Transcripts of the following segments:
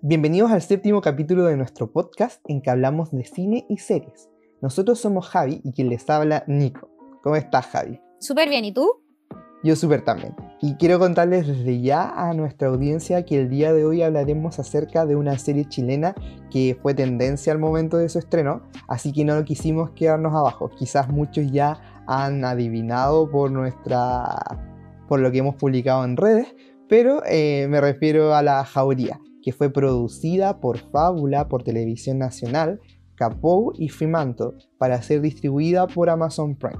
Bienvenidos al séptimo capítulo de nuestro podcast en que hablamos de cine y series. Nosotros somos Javi y quien les habla Nico. ¿Cómo estás, Javi? Súper bien, ¿y tú? Yo súper también. Y quiero contarles desde ya a nuestra audiencia que el día de hoy hablaremos acerca de una serie chilena que fue tendencia al momento de su estreno, así que no quisimos quedarnos abajo. Quizás muchos ya han adivinado por nuestra por lo que hemos publicado en redes, pero eh, me refiero a La Jauría, que fue producida por Fábula, por Televisión Nacional, Capou y Fremantle, para ser distribuida por Amazon Prime.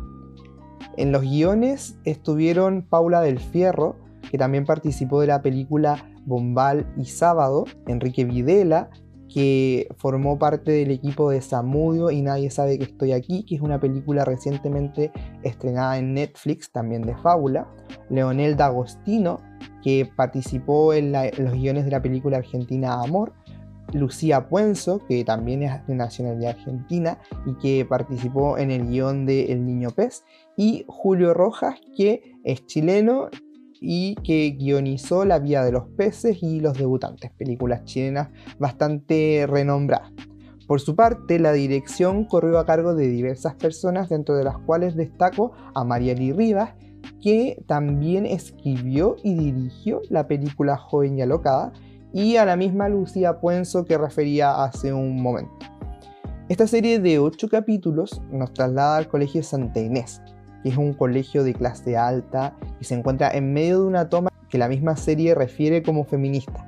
En los guiones estuvieron Paula del Fierro, que también participó de la película Bombal y Sábado, Enrique Videla, que formó parte del equipo de Samudio y Nadie sabe que estoy aquí, que es una película recientemente estrenada en Netflix, también de Fábula. Leonel D'Agostino, que participó en, los guiones de la película argentina Amor. Lucía Puenzo, que también es de nacionalidad argentina y que participó en el guion de El Niño Pez. Y Julio Rojas, que es chileno y que guionizó La Vía de los Peces y Los Debutantes, películas chilenas bastante renombradas. Por su parte, la dirección corrió a cargo de diversas personas, dentro de las cuales destaco a Marieli Rivas, que también escribió y dirigió la película Joven y Alocada, y a la misma Lucía Puenzo que refería hace un momento. Esta serie de 8 capítulos nos traslada al Colegio Santa Inés, que es un colegio de clase alta y se encuentra en medio de una toma que la misma serie refiere como feminista.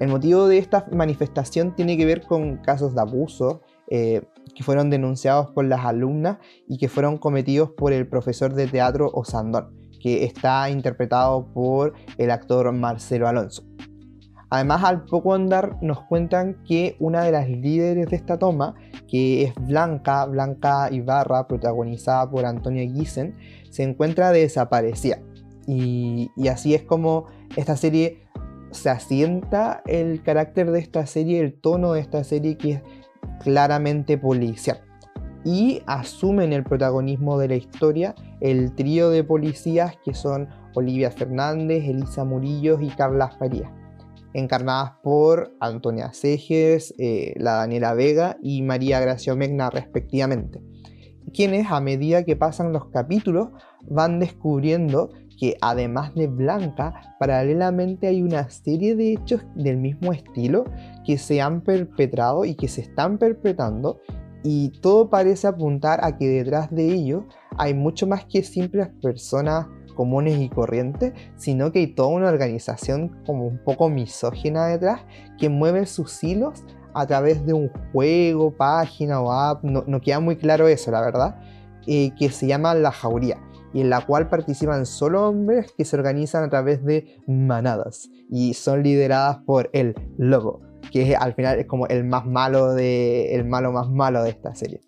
El motivo de esta manifestación tiene que ver con casos de abuso eh, que fueron denunciados por las alumnas y que fueron cometidos por el profesor de teatro Osandón, que está interpretado por el actor Marcelo Alonso. Además, al poco andar nos cuentan que una de las líderes de esta toma, que es Blanca, Blanca Ibarra, protagonizada por Antonia Giesen, se encuentra desaparecida. Y, y así es como esta serie se asienta el carácter de esta serie, el tono de esta serie que es claramente policial. Y asumen el protagonismo de la historia el trío de policías que son Olivia Fernández, Elisa Murillo y Carla Farías encarnadas por Antonia Seges, eh, la Daniela Vega y María Gracia Megna respectivamente, quienes a medida que pasan los capítulos van descubriendo que además de Blanca, paralelamente hay una serie de hechos del mismo estilo que se han perpetrado y que se están perpetrando y todo parece apuntar a que detrás de ello hay mucho más que simples personas comunes y corrientes, sino que hay toda una organización como un poco misógina detrás que mueve sus hilos a través de un juego, página o app, no, queda muy claro eso, la verdad, eh, que se llama La Jauría y en la cual participan solo hombres que se organizan a través de manadas y son lideradas por el lobo, que al final es como el más malo de el malo más malo de esta serie.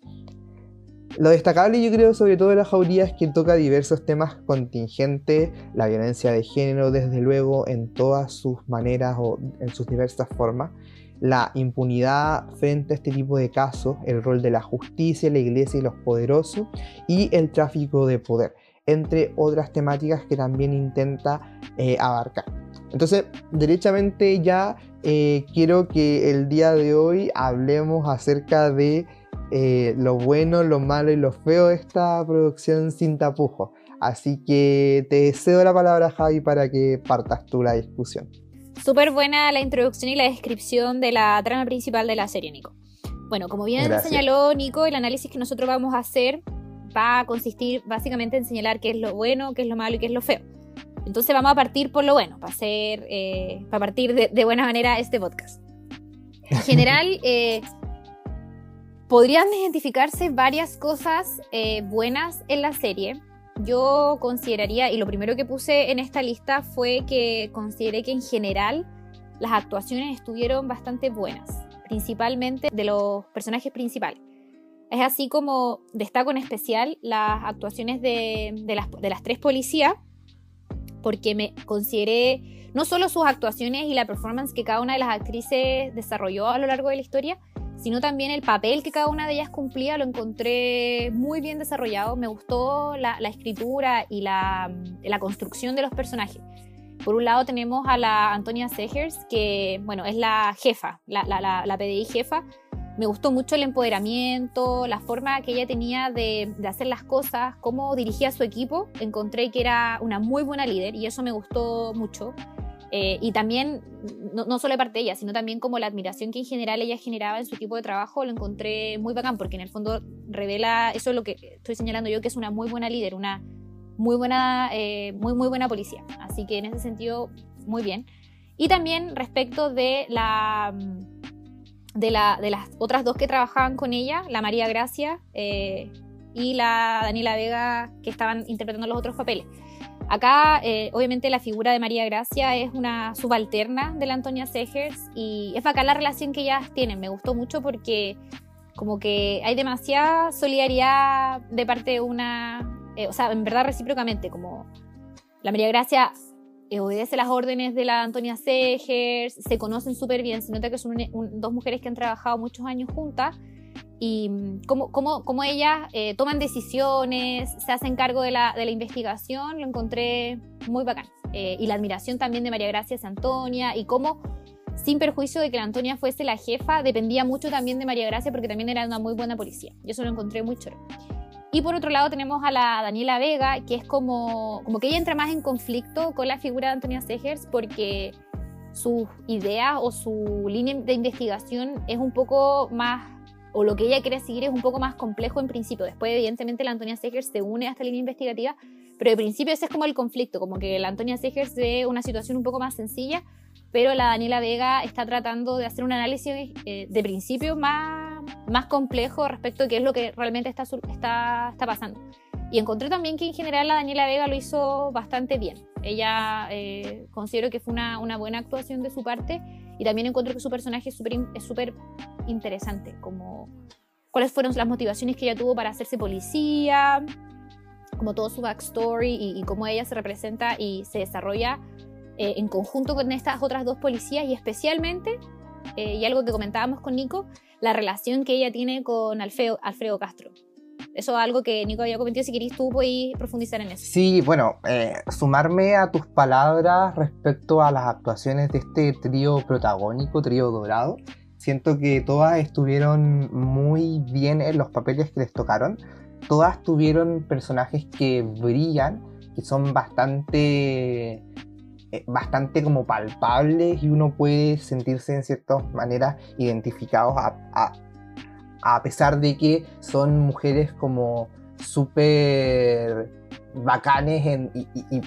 Lo destacable yo creo sobre todo de la jauría es que toca diversos temas contingentes, la violencia de género desde luego en todas sus maneras o en sus diversas formas, la impunidad frente a este tipo de casos, el rol de la justicia, la iglesia y los poderosos y el tráfico de poder, entre otras temáticas que también intenta eh, abarcar. Entonces, derechamente ya eh, quiero que el día de hoy hablemos acerca de eh, lo bueno, lo malo y lo feo de esta producción sin tapujos. Así que te cedo la palabra, Javi, para que partas tú la discusión. Súper buena la introducción y la descripción de la trama principal de la serie, Nico. Bueno, como bien señaló Nico, el análisis que nosotros vamos a hacer va a consistir básicamente en señalar qué es lo bueno, qué es lo malo y qué es lo feo. Entonces vamos a partir por lo bueno, para, hacer, eh, para partir de, buena manera este podcast. En general, eh, podrían identificarse varias cosas eh, buenas en la serie. Yo consideraría, y lo primero que puse en esta lista fue que consideré que en general las actuaciones estuvieron bastante buenas, principalmente de los personajes principales. Es así como destaco en especial las actuaciones de, las, de las tres policías, porque me consideré no solo sus actuaciones y la performance que cada una de las actrices desarrolló a lo largo de la historia, sino también el papel que cada una de ellas cumplía, lo encontré muy bien desarrollado, me gustó la, escritura y la, construcción de los personajes. Por un lado tenemos a la Antonia Segers, que bueno, es la jefa, la, la, la, PDI jefa. Me gustó mucho el empoderamiento, la forma que ella tenía de, de, hacer las cosas, cómo dirigía su equipo. Encontré que era una muy buena líder y eso me gustó mucho. Eh, y también, no, no, solo de parte de ella, sino también como la admiración que en general ella generaba en su equipo de trabajo, lo encontré muy bacán, porque en el fondo revela, eso es lo que estoy señalando yo, que es una muy buena líder, una muy buena, eh, muy, muy buena policía. Así que en ese sentido, muy bien. Y también respecto de la... De, la, de las otras dos que trabajaban con ella, la María Gracia eh, y la Daniela Vega, que estaban interpretando los otros papeles. Acá, eh, obviamente, la figura de María Gracia es una subalterna de la Antonia Segers y es bacán la relación que ellas tienen. Me gustó mucho porque como que hay demasiada solidaridad de parte de una, eh, o sea, en verdad recíprocamente, como la María Gracia eh, obedece las órdenes de la Antonia Segers, se conocen súper bien, se nota que son dos mujeres que han trabajado muchos años juntas y mm, cómo, cómo, cómo ellas eh, toman decisiones, se hacen cargo de la, de la investigación, lo encontré muy bacán. Eh, y la admiración también de María Gracia Antonia y cómo, sin perjuicio de que la Antonia fuese la jefa, dependía mucho también de María Gracia porque también era una muy buena policía. Yo eso lo encontré muy chulo. Y por otro lado tenemos a la Daniela Vega, que es como, como que ella entra más en conflicto con la figura de Antonia Segers porque sus ideas o su línea de investigación es un poco más o lo que ella quiere seguir es un poco más complejo en principio. Después, evidentemente, la Antonia Segers se une a esta línea investigativa, pero de principio ese es como el conflicto, como que la Antonia Segers ve una situación un poco más sencilla, pero la Daniela Vega está tratando de hacer un análisis eh, de principio más, más complejo respecto a qué es lo que realmente está, está, está pasando. Y encontré también que en general la Daniela Vega lo hizo bastante bien. Ella eh, considero que fue una, buena actuación de su parte y también encuentro que su personaje es súper interesante, como cuáles fueron las motivaciones que ella tuvo para hacerse policía, como todo su backstory y, y cómo ella se representa y se desarrolla eh, en conjunto con estas otras dos policías y especialmente, eh, y algo que comentábamos con Nico, la relación que ella tiene con Alfredo, Alfredo Castro. Eso es algo que Nico había comentado, si queréis tú podéis profundizar en eso. Sí, bueno, eh, sumarme a tus palabras respecto a las actuaciones de este trío protagónico, trío dorado. Siento que todas estuvieron muy bien en los papeles que les tocaron. Todas tuvieron personajes que brillan, que son bastante eh, bastante como palpables y uno puede sentirse en ciertas maneras identificados a, a pesar de que son mujeres como súper bacanes y,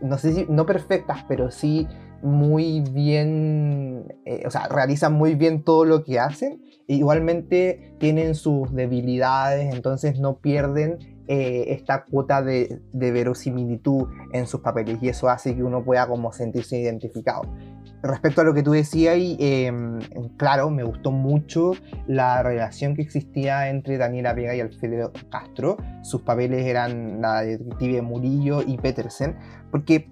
no sé si no perfectas, pero sí muy bien, eh, o sea, realizan muy bien todo lo que hacen. Igualmente tienen sus debilidades, entonces no pierden eh, esta cuota de, de, verosimilitud en sus papeles y eso hace que uno pueda como sentirse identificado respecto a lo que tú decías, em, claro, me gustó mucho la relación que existía entre Daniela Vega y Alfredo Castro. Sus papeles eran la detective Murillo y Petersen, porque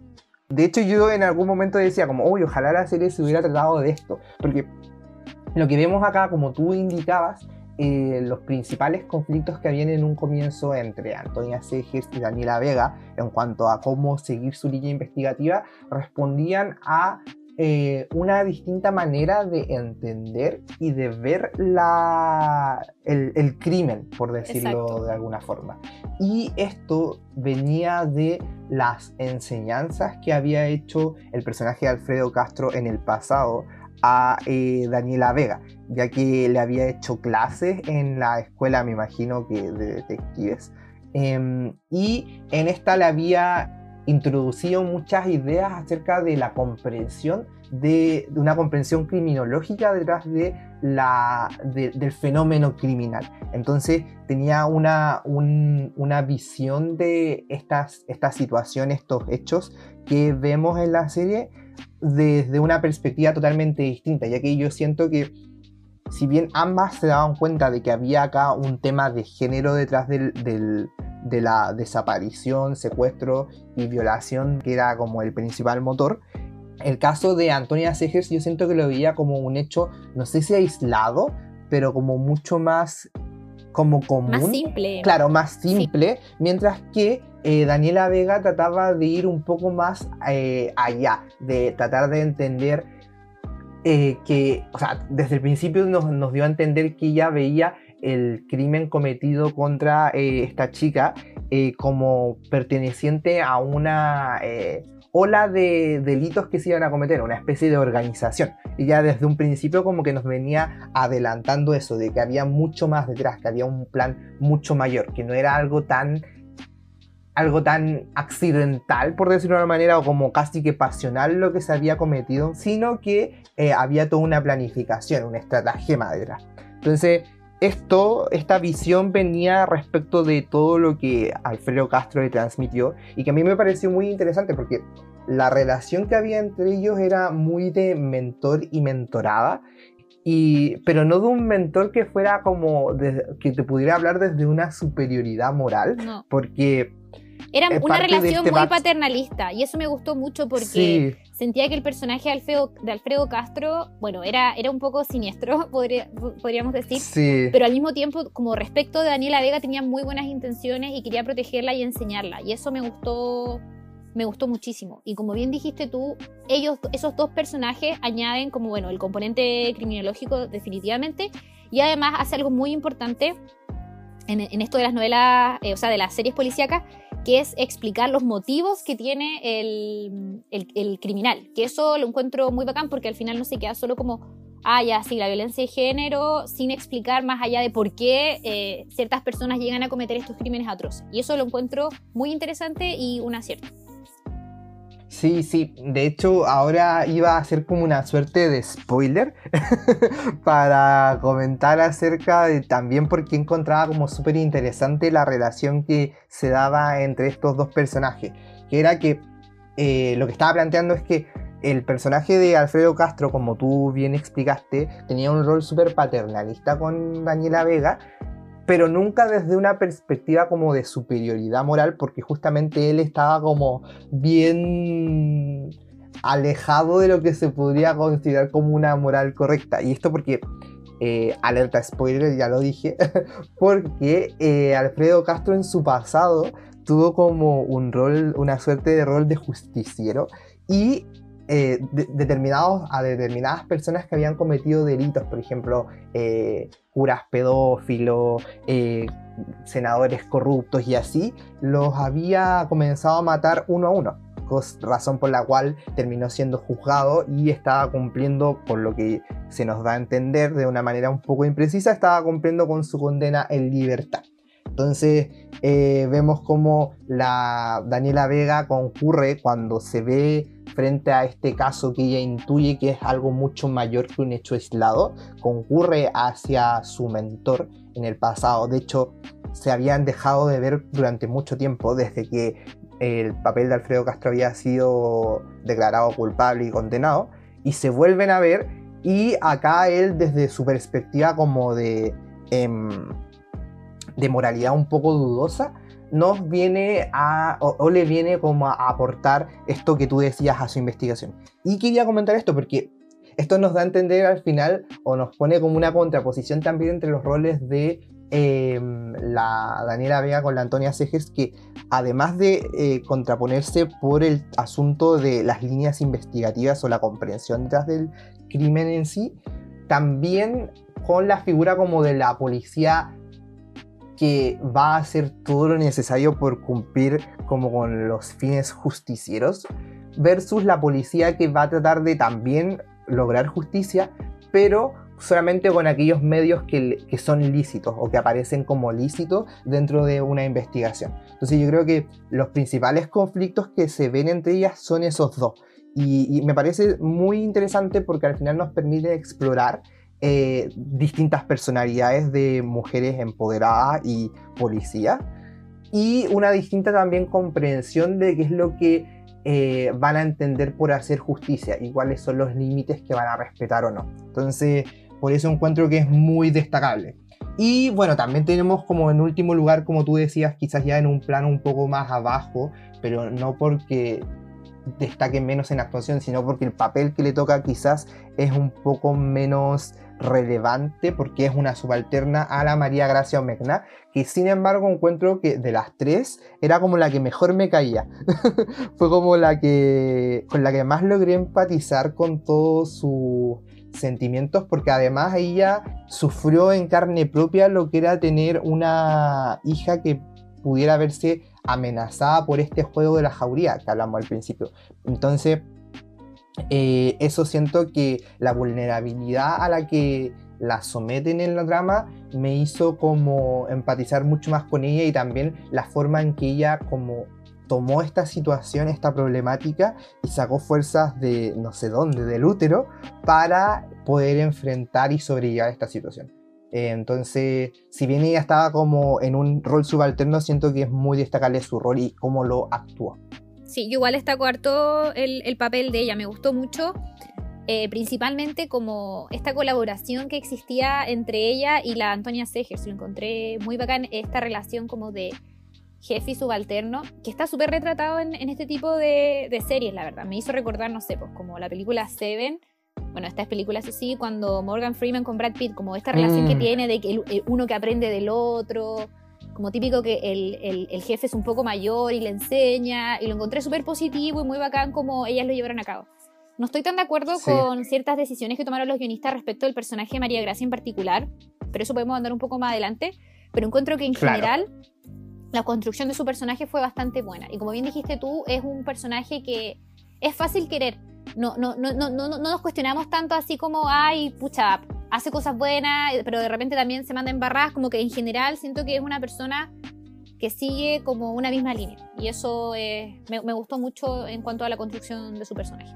de hecho yo en algún momento decía como, uy, ojalá la serie se hubiera tratado de esto, porque lo que vemos acá, como tú indicabas, eh, los principales conflictos que habían en un comienzo entre Antonia Segers y Daniela Vega en cuanto a cómo seguir su línea investigativa respondían a eh, una distinta manera de entender y de ver la, el, crimen, por decirlo de alguna forma. Y esto venía de las enseñanzas que había hecho el personaje de Alfredo Castro en el pasado a eh, Daniela Vega, ya que le había hecho clases en la escuela, me imagino que de detectives. Em, y en esta le había introducido muchas ideas acerca de la comprensión de, una comprensión criminológica detrás de la, del fenómeno criminal. Entonces tenía una, una visión de estas, estas situaciones, estos hechos que vemos en la serie desde una perspectiva totalmente distinta, ya que yo siento que si bien ambas se daban cuenta de que había acá un tema de género detrás del, de la desaparición, secuestro y violación, que era como el principal motor, el caso de Antonia Segers yo siento que lo veía como un hecho, no sé si aislado, pero como mucho más como común. Más simple. Claro, más simple, mientras que eh, Daniela Vega trataba de ir un poco más eh, allá, de tratar de entender eh, que, o sea, desde el principio nos, nos, dio a entender que ella veía el crimen cometido contra esta chica como perteneciente a una ola de delitos que se iban a cometer, una especie de organización. Y ya desde un principio como que nos venía adelantando eso, de que había mucho más detrás, que había un plan mucho mayor, que no era algo tan algo tan accidental, por decirlo de una manera, o como casi que pasional lo que se había cometido, sino que eh, había toda una planificación, una estratagema detrás. Entonces, esto, esta visión venía respecto de todo lo que Alfredo Castro le transmitió y que a mí me pareció muy interesante porque la relación que había entre ellos era muy de mentor y mentorada, y, pero no de un mentor que fuera como que te pudiera hablar desde una superioridad moral, porque era una relación este muy paternalista y eso me gustó mucho porque sentía que el personaje de Alfredo, de Alfredo Castro, bueno, era, era un poco siniestro, podríamos decir, pero al mismo tiempo, como respecto de Daniela Vega, tenía muy buenas intenciones y quería protegerla y enseñarla y eso me gustó me gustó muchísimo. Y como bien dijiste tú, ellos, esos dos personajes añaden como, bueno, el componente criminológico definitivamente, y además hace algo muy importante en, esto de las novelas, eh, o sea, de las series policíacas, que es explicar los motivos que tiene el, el, criminal. Que eso lo encuentro muy bacán porque al final no se queda solo como, ah, ya, sí, la violencia de género, sin explicar más allá de por qué eh, ciertas personas llegan a cometer estos crímenes atroces. Y eso lo encuentro muy interesante y un acierto. Sí, sí, de hecho ahora iba a hacer como una suerte de spoiler para comentar acerca de también porque encontraba como súper interesante la relación que se daba entre estos dos personajes, que era que eh, lo que estaba planteando es que el personaje de Alfredo Castro, como tú bien explicaste, tenía un rol súper paternalista con Daniela Vega, pero nunca desde una perspectiva como de superioridad moral, porque justamente él estaba como bien alejado de lo que se podría considerar como una moral correcta. Y esto porque, eh, alerta spoiler, ya lo dije, porque eh, Alfredo Castro en su pasado tuvo como un rol, una suerte de rol de justiciero y eh, determinados, a determinadas personas que habían cometido delitos, por ejemplo, eh, curas pedófilos, eh, senadores corruptos y así, los había comenzado a matar uno a uno, razón por la cual terminó siendo juzgado y estaba cumpliendo, por lo que se nos da a entender de una manera un poco imprecisa, estaba cumpliendo con su condena en libertad. Entonces vemos como la Daniela Vega concurre cuando se ve frente a este caso que ella intuye que es algo mucho mayor que un hecho aislado, concurre hacia su mentor en el pasado. De hecho, se habían dejado de ver durante mucho tiempo desde que el papel de Alfredo Castro había sido declarado culpable y condenado, y se vuelven a ver y acá él desde su perspectiva como de, em, de moralidad un poco dudosa, nos viene a, o, le viene como a aportar esto que tú decías a su investigación. Y quería comentar esto porque esto nos da a entender al final o nos pone como una contraposición también entre los roles de em, la Daniela Vega con la Antonia Cejes, que además de eh, contraponerse por el asunto de las líneas investigativas o la comprensión detrás del crimen en sí, también con la figura como de la policía que va a hacer todo lo necesario por cumplir como con los fines justicieros, versus la policía que va a tratar de también lograr justicia, pero solamente con aquellos medios que, que, son lícitos o que aparecen como lícitos dentro de una investigación. Entonces yo creo que los principales conflictos que se ven entre ellas son esos dos. Y, y me parece muy interesante porque al final nos permite explorar eh, distintas personalidades de mujeres empoderadas y policías y una distinta también comprensión de qué es lo que eh, van a entender por hacer justicia y cuáles son los límites que van a respetar o no. Entonces, por eso encuentro que es muy destacable. Y bueno, también tenemos como en último lugar, como tú decías, quizás ya en un plano un poco más abajo, pero no porque destaque menos en actuación, sino porque el papel que le toca quizás es un poco menos relevante porque es una subalterna a la María Gracia Omegna, que sin embargo encuentro que de las tres era como la que mejor me caía. Fue como la que con la que más logré empatizar con todos sus sentimientos porque además ella sufrió en carne propia lo que era tener una hija que pudiera verse amenazada por este juego de la jauría que hablamos al principio. Entonces, eh, eso siento que la vulnerabilidad a la que la someten en la trama me hizo como empatizar mucho más con ella y también la forma en que ella como tomó esta situación, esta problemática y sacó fuerzas de no sé dónde, del útero, para poder enfrentar y sobrellevar esta situación. Eh, entonces, si bien ella estaba como en un rol subalterno, siento que es muy destacable su rol y cómo lo actúa. Sí, yo igual está harto el, el, papel de ella, me gustó mucho, eh, principalmente como esta colaboración que existía entre ella y la Antonia Segers, lo encontré muy bacán, esta relación como de jefe y subalterno, que está súper retratado en, en, este tipo de, de, series, la verdad, me hizo recordar, no sé, pues como la película Seven, bueno, estas películas así, cuando Morgan Freeman con Brad Pitt, como esta relación que mm. tiene de que uno que aprende del otro, como típico que el, el, jefe es un poco mayor y le enseña, y lo encontré súper positivo y muy bacán como ellas lo llevaron a cabo. No estoy tan de acuerdo con ciertas decisiones que tomaron los guionistas respecto del personaje de María Gracia en particular, pero eso podemos andar un poco más adelante, pero encuentro que en general la construcción de su personaje fue bastante buena, y como bien dijiste tú, es un personaje que es fácil querer, no, no, no, no, no, no nos cuestionamos tanto así como, ay, pucha, hace cosas buenas, pero de repente también se manda en barras, como que en general siento que es una persona que sigue como una misma línea. Y eso me, me, gustó mucho en cuanto a la construcción de su personaje.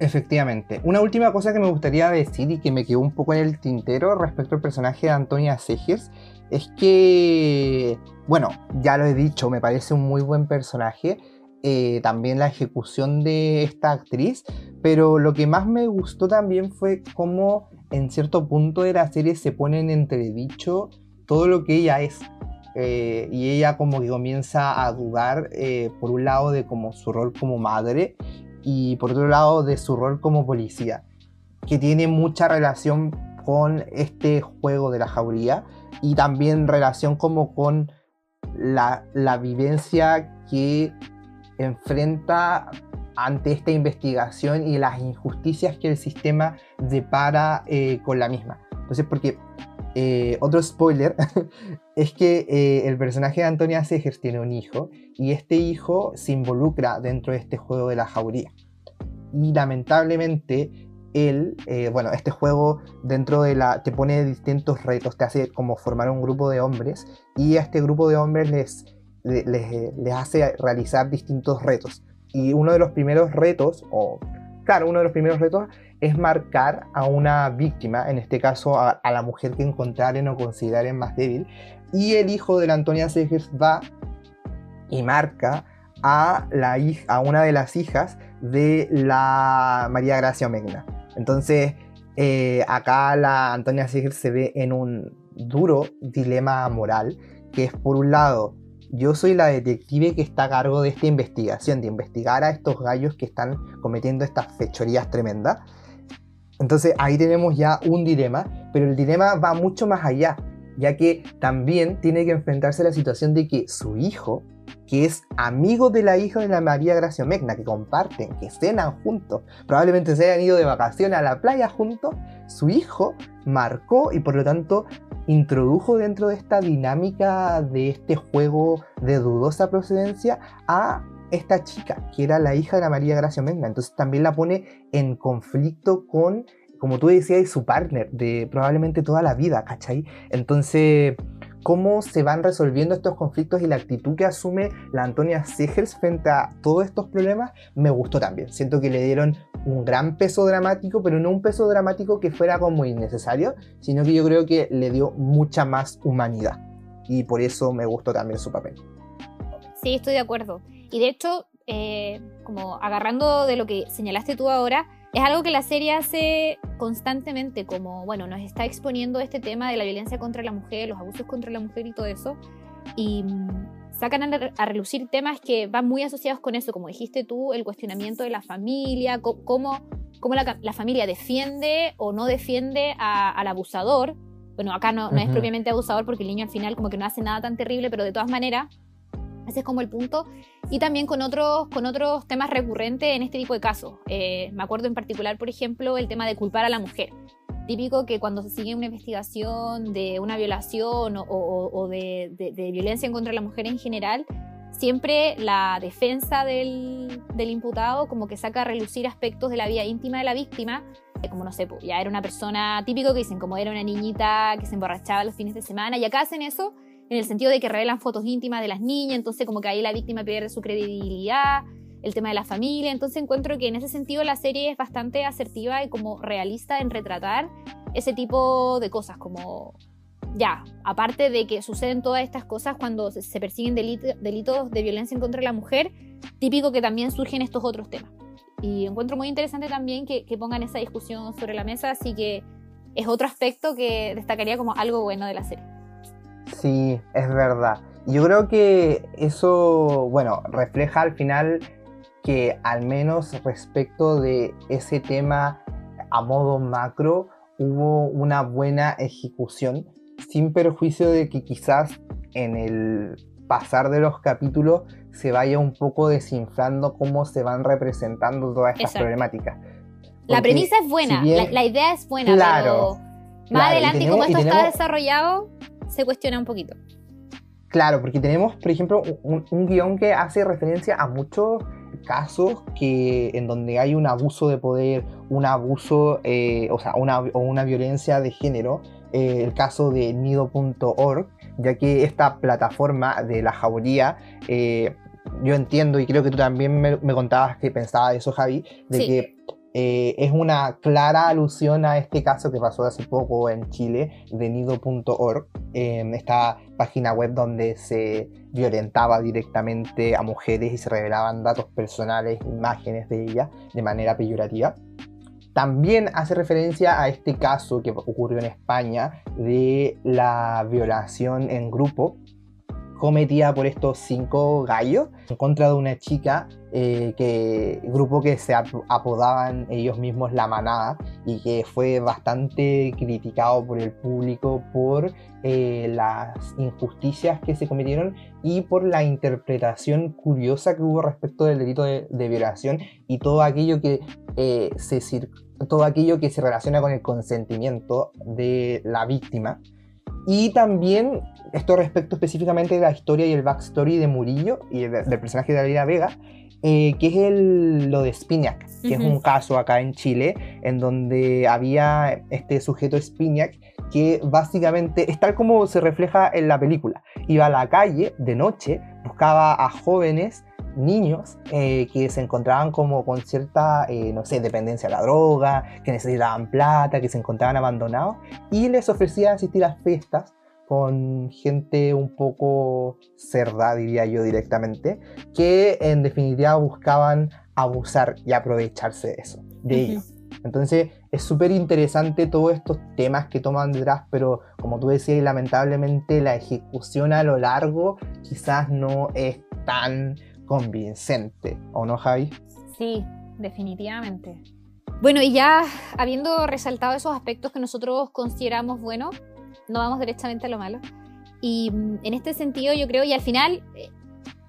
Efectivamente. Una última cosa que me gustaría decir y que me quedó un poco en el tintero respecto al personaje de Antonia Segers es que, bueno, ya lo he dicho, me parece un muy buen personaje eh, también la ejecución de esta actriz, pero lo que más me gustó también fue cómo en cierto punto de la serie se pone en entredicho todo lo que ella es. Eh, y ella como que comienza a dudar eh, por un lado de como su rol como madre y por otro lado de su rol como policía, que tiene mucha relación con este juego de la jauría y también relación como con la, la vivencia que enfrenta ante esta investigación y las injusticias que el sistema depara eh, con la misma. Entonces, porque eh, otro spoiler es que eh, el personaje de Antonia Segers tiene un hijo y este hijo se involucra dentro de este juego de la jauría. Y lamentablemente él, bueno, este juego dentro de la, te pone distintos retos, te hace como formar un grupo de hombres y a este grupo de hombres les les, hace realizar distintos retos. Y uno de los primeros retos, o claro, uno de los primeros retos es marcar a una víctima, en este caso a, la mujer que encontraren o consideren más débil. Y el hijo de la Antonia Segers va y marca a, la a una de las hijas de la María Gracia Omegna. Entonces, eh, acá la Antonia Segers se ve en un duro dilema moral, que es por un lado yo soy la detective que está a cargo de esta investigación, de investigar a estos gallos que están cometiendo estas fechorías tremendas. Entonces ahí tenemos ya un dilema, pero el dilema va mucho más allá, ya que también tiene que enfrentarse a la situación de que su hijo, que es amigo de la hija de la María Gracia Megna, que comparten, que cenan juntos, probablemente se hayan ido de vacaciones a la playa juntos, su hijo marcó y por lo tanto introdujo dentro de esta dinámica de este juego de dudosa procedencia a esta chica, que era la hija de la María Gracia Menga. Entonces también la pone en conflicto con, como tú decías, su partner de probablemente toda la vida, ¿cachai? Entonces cómo se van resolviendo estos conflictos y la actitud que asume la Antonia Segers frente a todos estos problemas me gustó también. Siento que le dieron un gran peso dramático, pero no un peso dramático que fuera como innecesario, sino que yo creo que le dio mucha más humanidad. Y por eso me gustó también su papel. Sí, estoy de acuerdo. Y de hecho, eh, como agarrando de lo que señalaste tú ahora, es algo que la serie hace constantemente, como, bueno, nos está exponiendo este tema de la violencia contra la mujer, los abusos contra la mujer y todo eso, y mm, sacan a, relucir temas que van muy asociados con eso, como dijiste tú, el cuestionamiento de la familia, cómo cómo la, familia defiende o no defiende al abusador. Bueno, acá no, es propiamente abusador porque el niño al final como que no hace nada tan terrible, pero de todas maneras, ese es como el punto. Y también con otros, con otros temas recurrentes en este tipo de casos. Eh, me acuerdo en particular, por ejemplo, el tema de culpar a la mujer. Típico que cuando se sigue una investigación de una violación o, de, de, violencia en contra de la mujer en general, siempre la defensa del, imputado como que saca a relucir aspectos de la vida íntima de la víctima, como no sé, pues, ya era una persona típico que dicen como era una niñita que se emborrachaba los fines de semana, y acá hacen eso en el sentido de que revelan fotos íntimas de las niñas, entonces como que ahí la víctima pierde su credibilidad, el tema de la familia, entonces encuentro que en ese sentido la serie es bastante asertiva y como realista en retratar ese tipo de cosas, como ya, aparte de que suceden todas estas cosas cuando se persiguen delitos de violencia en contra de la mujer, típico que también surgen estos otros temas. Y encuentro muy interesante también que, pongan esa discusión sobre la mesa, así que es otro aspecto que destacaría como algo bueno de la serie. Sí, es verdad. Yo creo que eso, bueno, refleja al final que al menos respecto de ese tema a modo macro hubo una buena ejecución sin perjuicio de que quizás en el pasar de los capítulos se vaya un poco desinflando cómo se van representando todas estas problemáticas. la premisa es buena, la, idea es buena, claro, pero más adelante, como esto está desarrollado, se cuestiona un poquito. Claro, porque tenemos, por ejemplo, un, guion que hace referencia a muchos casos que en donde hay un abuso de poder, un abuso, eh, o sea, una, o una violencia de género, eh, el caso de nido.org, ya que esta plataforma de la jauría, eh, yo entiendo y creo que tú también me, contabas que pensaba eso, Javi, de que eh, es una clara alusión a este caso que pasó hace poco en Chile de nido.org, esta página web donde se violentaba directamente a mujeres y se revelaban datos personales, imágenes de ellas de manera peyorativa. También hace referencia a este caso que ocurrió en España de la violación en grupo cometida por estos cinco gallos en contra de una chica, eh, que grupo que se apodaban ellos mismos la manada y que fue bastante criticado por el público por eh, las injusticias que se cometieron y por la interpretación curiosa que hubo respecto del delito de, violación y todo aquello que eh, se todo aquello que se relaciona con el consentimiento de la víctima y también esto respecto específicamente de la historia y el backstory de Murillo y del personaje de David Vega, eh, que es el, lo de Spinac, que es un caso acá en Chile, en donde había este sujeto Spinac que básicamente es tal como se refleja en la película. Iba a la calle de noche, buscaba a jóvenes niños eh, que se encontraban como con cierta, eh, no sé, dependencia a la droga, que necesitaban plata, que se encontraban abandonados, y les ofrecía asistir a fiestas con gente un poco cerda, diría yo directamente, que en definitiva buscaban abusar y aprovecharse de eso, de ellos. Entonces es súper interesante todos estos temas que toman detrás, pero como tú decías, lamentablemente la ejecución a lo largo quizás no es tan convincente, ¿o no, Javi? Sí, definitivamente. Bueno, y ya habiendo resaltado esos aspectos que nosotros consideramos buenos, no vamos directamente a lo malo. Y mm, en este sentido yo creo, y al final eh,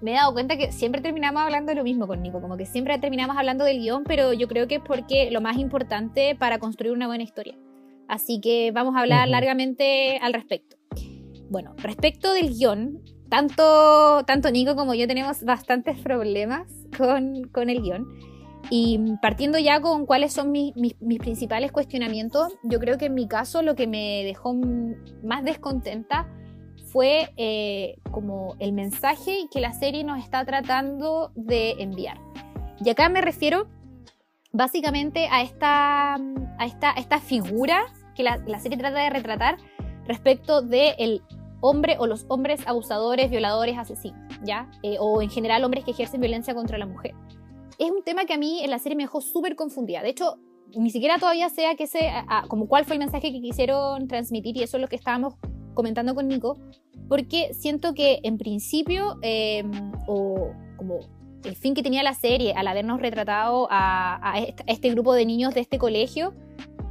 me he dado cuenta que siempre terminamos hablando de lo mismo con Nico, como que siempre terminamos hablando del guion, pero yo creo que es porque lo más importante para construir una buena historia. Así que vamos a hablar largamente al respecto. Bueno, respecto del guion, tanto, tanto Nico como yo tenemos bastantes problemas con, con el guion. Y partiendo ya con cuáles son mis, principales cuestionamientos, yo creo que en mi caso lo que me dejó más descontenta fue eh, como el mensaje que la serie nos está tratando de enviar. Y acá me refiero básicamente a esta, a esta, esta figura que la, serie trata de retratar respecto del el hombre o los hombres abusadores, violadores, asesinos, ¿ya? Eh, o en general hombres que ejercen violencia contra la mujer es un tema que a mí en la serie me dejó súper confundida. De hecho, ni siquiera todavía sé que sé, como cuál fue el mensaje que quisieron transmitir y eso es lo que estábamos comentando con Nico, porque siento que en principio, em, o como el fin que tenía la serie al habernos retratado a, este grupo de niños de este colegio,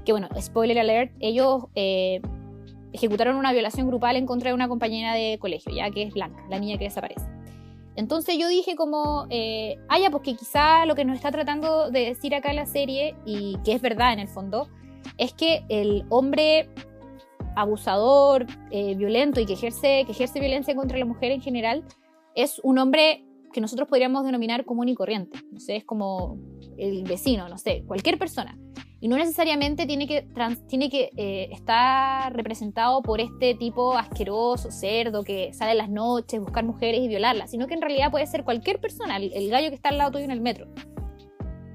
que bueno, spoiler alert, ellos eh, ejecutaron una violación grupal en contra de una compañera de colegio, ya que es Blanca, la niña que desaparece. Entonces yo dije como, eh, ah, ya, porque quizá lo que nos está tratando de decir acá la serie, y que es verdad en el fondo, es que el hombre abusador, eh, violento y que ejerce, que ejerce violencia contra la mujer en general, es un hombre que nosotros podríamos denominar común y corriente. No sé, es como el vecino, no sé, cualquier persona. Y no necesariamente tiene que, tiene que eh, estar representado por este tipo asqueroso, cerdo, que sale en las noches, buscar mujeres y violarlas, sino que en realidad puede ser cualquier persona, el, gallo que está al lado tuyo en el metro.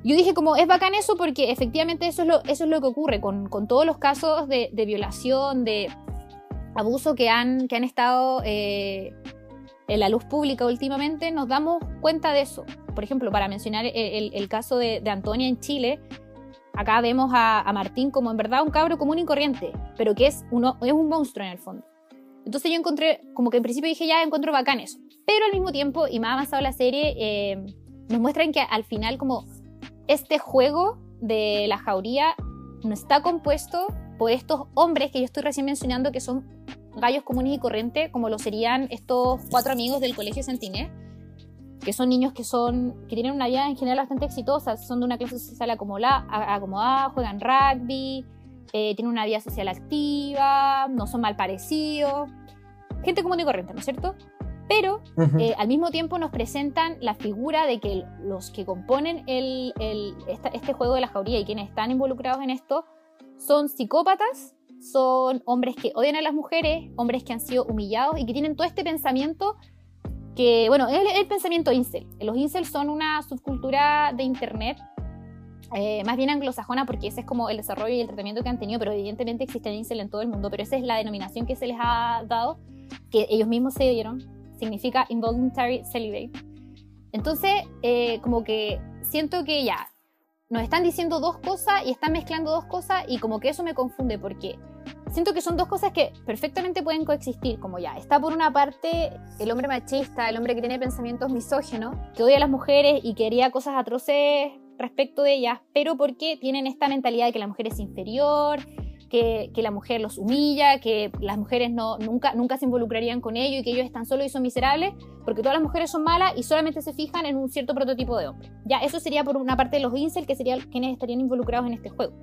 Yo dije como es bacán eso porque efectivamente eso es lo, eso es lo que ocurre con, con todos los casos de, de, violación, de abuso que han, que han estado eh, en la luz pública últimamente, nos damos cuenta de eso. Por ejemplo, para mencionar el, el, caso de, de Antonia en Chile, Acá vemos a, Martín como en verdad un cabro común y corriente, pero que es, uno, es un monstruo en el fondo. Entonces yo encontré, como que en principio dije ya encuentro bacán eso. Pero al mismo tiempo, y más avanzado la serie, eh, nos muestran que al final como este juego de la jauría no está compuesto por estos hombres que yo estoy recién mencionando que son gallos comunes y corrientes, como lo serían estos cuatro amigos del Colegio Santiné, que son niños que son que tienen una vida en general bastante exitosa, son de una clase social acomodada, juegan rugby, eh, tienen una vida social activa, no son mal parecidos, gente común y corriente, ¿no es cierto? Pero eh, al mismo tiempo nos presentan la figura de que los que componen el, este juego de la jauría y quienes están involucrados en esto son psicópatas, son hombres que odian a las mujeres, hombres que han sido humillados y que tienen todo este pensamiento que, bueno, es el, pensamiento incel. Los incel son una subcultura de Internet, eh, más bien anglosajona, porque ese es como el desarrollo y el tratamiento que han tenido, pero evidentemente existen incel en todo el mundo, pero esa es la denominación que se les ha dado, que ellos mismos se dieron, significa involuntary celibate. Entonces, eh, como que siento que ya, nos están diciendo dos cosas y están mezclando dos cosas y como que eso me confunde porque siento que son dos cosas que perfectamente pueden coexistir, como ya, está por una parte el hombre machista, el hombre que tiene pensamientos misógenos, que odia a las mujeres y que haría cosas atroces respecto de ellas, pero porque tienen esta mentalidad de que la mujer es inferior, que, la mujer los humilla, que las mujeres no, nunca, nunca se involucrarían con ellos y que ellos están solos y son miserables, porque todas las mujeres son malas y solamente se fijan en un cierto prototipo de hombre. Ya, eso sería por una parte de los incel, que serían quienes estarían involucrados en este juego.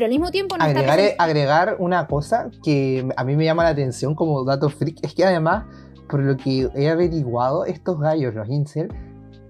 Pero al mismo tiempo no agregar, agregar una cosa que a mí me llama la atención como dato freak, es que además, por lo que he averiguado, estos gallos, los incel,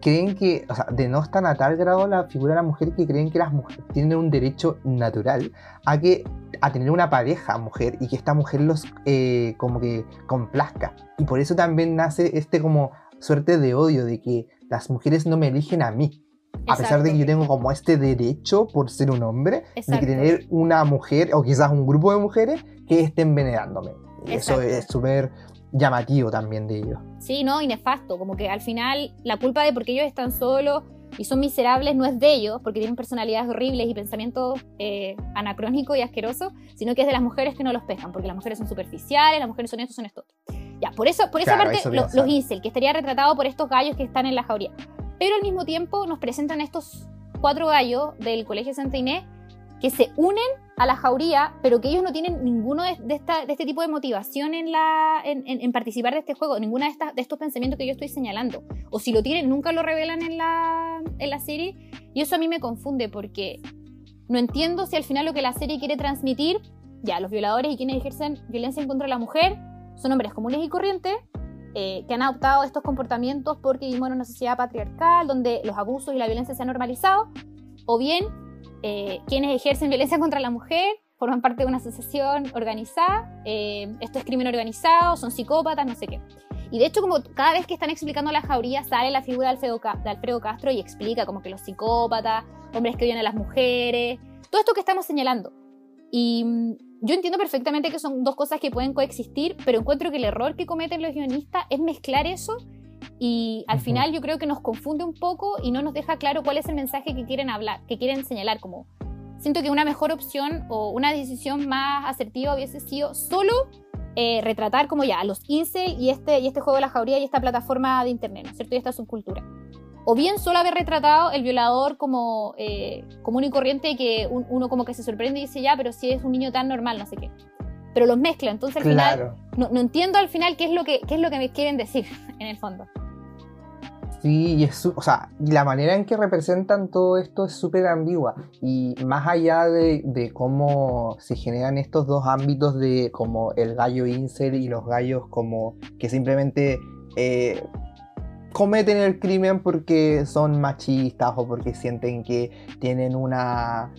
creen que, o sea, denostan a tal grado la figura de la mujer que creen que las mujeres tienen un derecho natural a que a tener una pareja mujer y que esta mujer los eh, como que complazca. Y por eso también nace este como suerte de odio de que las mujeres no me eligen a mí. A pesar de que yo tengo como este derecho por ser un hombre, de tener una mujer o quizás un grupo de mujeres que estén venerándome. Eso es súper llamativo también de ellos. Sí, no, y nefasto, como que al final la culpa de porque ellos están solos y son miserables no es de ellos, porque tienen personalidades horribles y pensamientos eh, anacrónicos y asquerosos, sino que es de las mujeres que no los pescan, porque las mujeres son superficiales, las mujeres son esto, son esto. Ya, por eso, por esa parte, los incel, que estaría retratado por estos gallos que están en la jauría. Pero al mismo tiempo nos presentan estos cuatro gallos del Colegio Santa Inés que se unen a la jauría, pero que ellos no tienen ninguno de, este tipo de motivación en, la, en, participar de este juego, ninguna de, de estos pensamientos que yo estoy señalando. O si lo tienen, nunca lo revelan en la, en la serie. Y eso a mí me confunde porque no entiendo si al final lo que la serie quiere transmitir, ya, los violadores y quienes ejercen violencia en contra de la mujer son hombres comunes y corrientes, eh, que han adoptado estos comportamientos porque vivimos en una sociedad patriarcal donde los abusos y la violencia se han normalizado, o bien eh, quienes ejercen violencia contra la mujer forman parte de una asociación organizada, eh, esto es crimen organizado, son psicópatas, no sé qué. Y de hecho, como cada vez que están explicando la jauría, sale la figura de Alfredo, de Alfredo Castro y explica como que los psicópatas, hombres que odian a las mujeres, todo esto que estamos señalando. Y mm, yo entiendo perfectamente que son dos cosas que pueden coexistir, pero encuentro que el error que cometen los guionistas es mezclar eso y al final yo creo que nos confunde un poco y no nos deja claro cuál es el mensaje que quieren hablar, que quieren señalar. Como siento que una mejor opción o una decisión más asertiva hubiese sido solo eh, retratar como ya a los incel y este, y este juego de la jauría y esta plataforma de internet, ¿no es cierto? Y esta subcultura. O bien solo haber retratado el violador como eh, común y corriente que uno como que se sorprende y dice, ya, pero si es un niño tan normal, no sé qué. Pero los mezcla, entonces al final no, entiendo al final qué es lo que qué es lo que me quieren decir en el fondo. Sí, y es, o sea, la manera en que representan todo esto es súper ambigua. Y más allá de, cómo se generan estos dos ámbitos de como el gallo incel y los gallos como que simplemente eh, cometen el crimen porque son machistas o porque sienten que tienen una,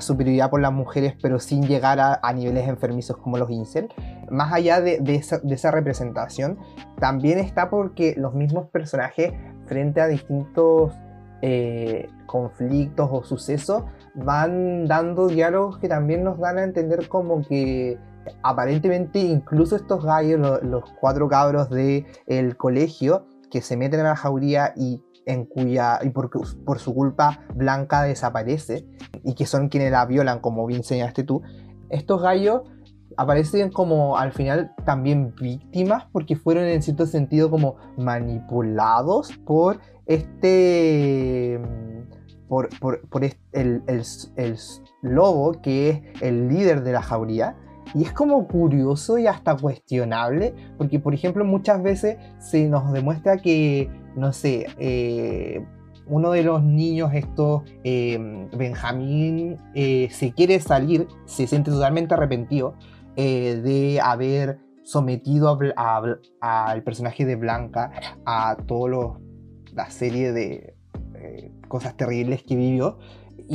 superioridad por las mujeres, pero sin llegar a, niveles enfermizos como los incel. Más allá de, esa, representación, también está porque los mismos personajes, frente a distintos eh, conflictos o sucesos, van dando diálogos que también nos dan a entender como que aparentemente incluso estos gallos, los, cuatro cabros del el colegio, que se meten en la jauría y en cuya y por, por su culpa Blanca desaparece y que son quienes la violan como bien señalaste tú estos gallos aparecen como al final también víctimas porque fueron en cierto sentido como manipulados por este por, por, por el, el, el, lobo que es el líder de la jauría y es como curioso y hasta cuestionable, porque por ejemplo muchas veces se nos demuestra que, no sé, eh, uno de los niños, estos, eh, Benjamín, eh, se quiere salir, se siente totalmente arrepentido de haber sometido al personaje de Blanca a toda la serie de cosas terribles que vivió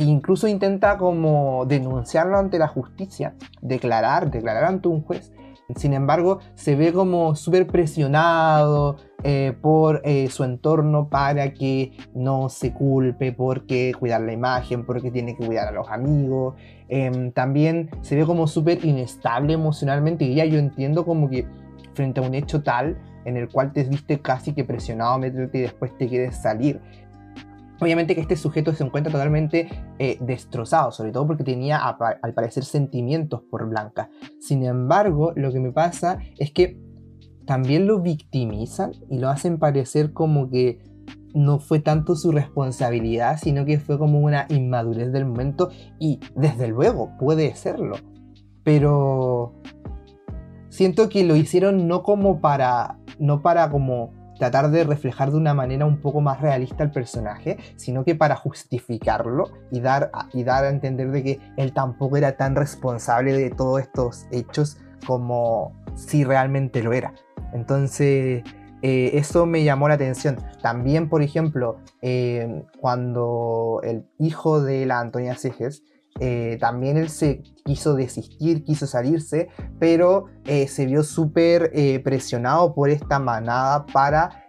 incluso intenta como denunciarlo ante la justicia, declarar, declarar ante un juez. Sin embargo, se ve como súper presionado eh, por eh, su entorno para que no se culpe, porque cuidar la imagen, porque tiene que cuidar a los amigos. Em, también se ve como súper inestable emocionalmente y ya yo entiendo como que frente a un hecho tal en el cual te viste casi que presionado a meterte y después te quieres salir. Obviamente que este sujeto se encuentra totalmente eh, destrozado, sobre todo porque tenía al parecer sentimientos por Blanca. Sin embargo, lo que me pasa es que también lo victimizan y lo hacen parecer como que no fue tanto su responsabilidad, sino que fue como una inmadurez del momento y desde luego puede serlo. Pero siento que lo hicieron no como para no para como tratar de reflejar de una manera un poco más realista al personaje, sino que para justificarlo y dar, y dar a entender de que él tampoco era tan responsable de todos estos hechos como si realmente lo era. Entonces, eh, eso me llamó la atención. También, por ejemplo, eh, cuando el hijo de la Antonia Cejes eh, también él se quiso desistir, quiso salirse, pero eh, se vio súper eh, presionado por esta manada para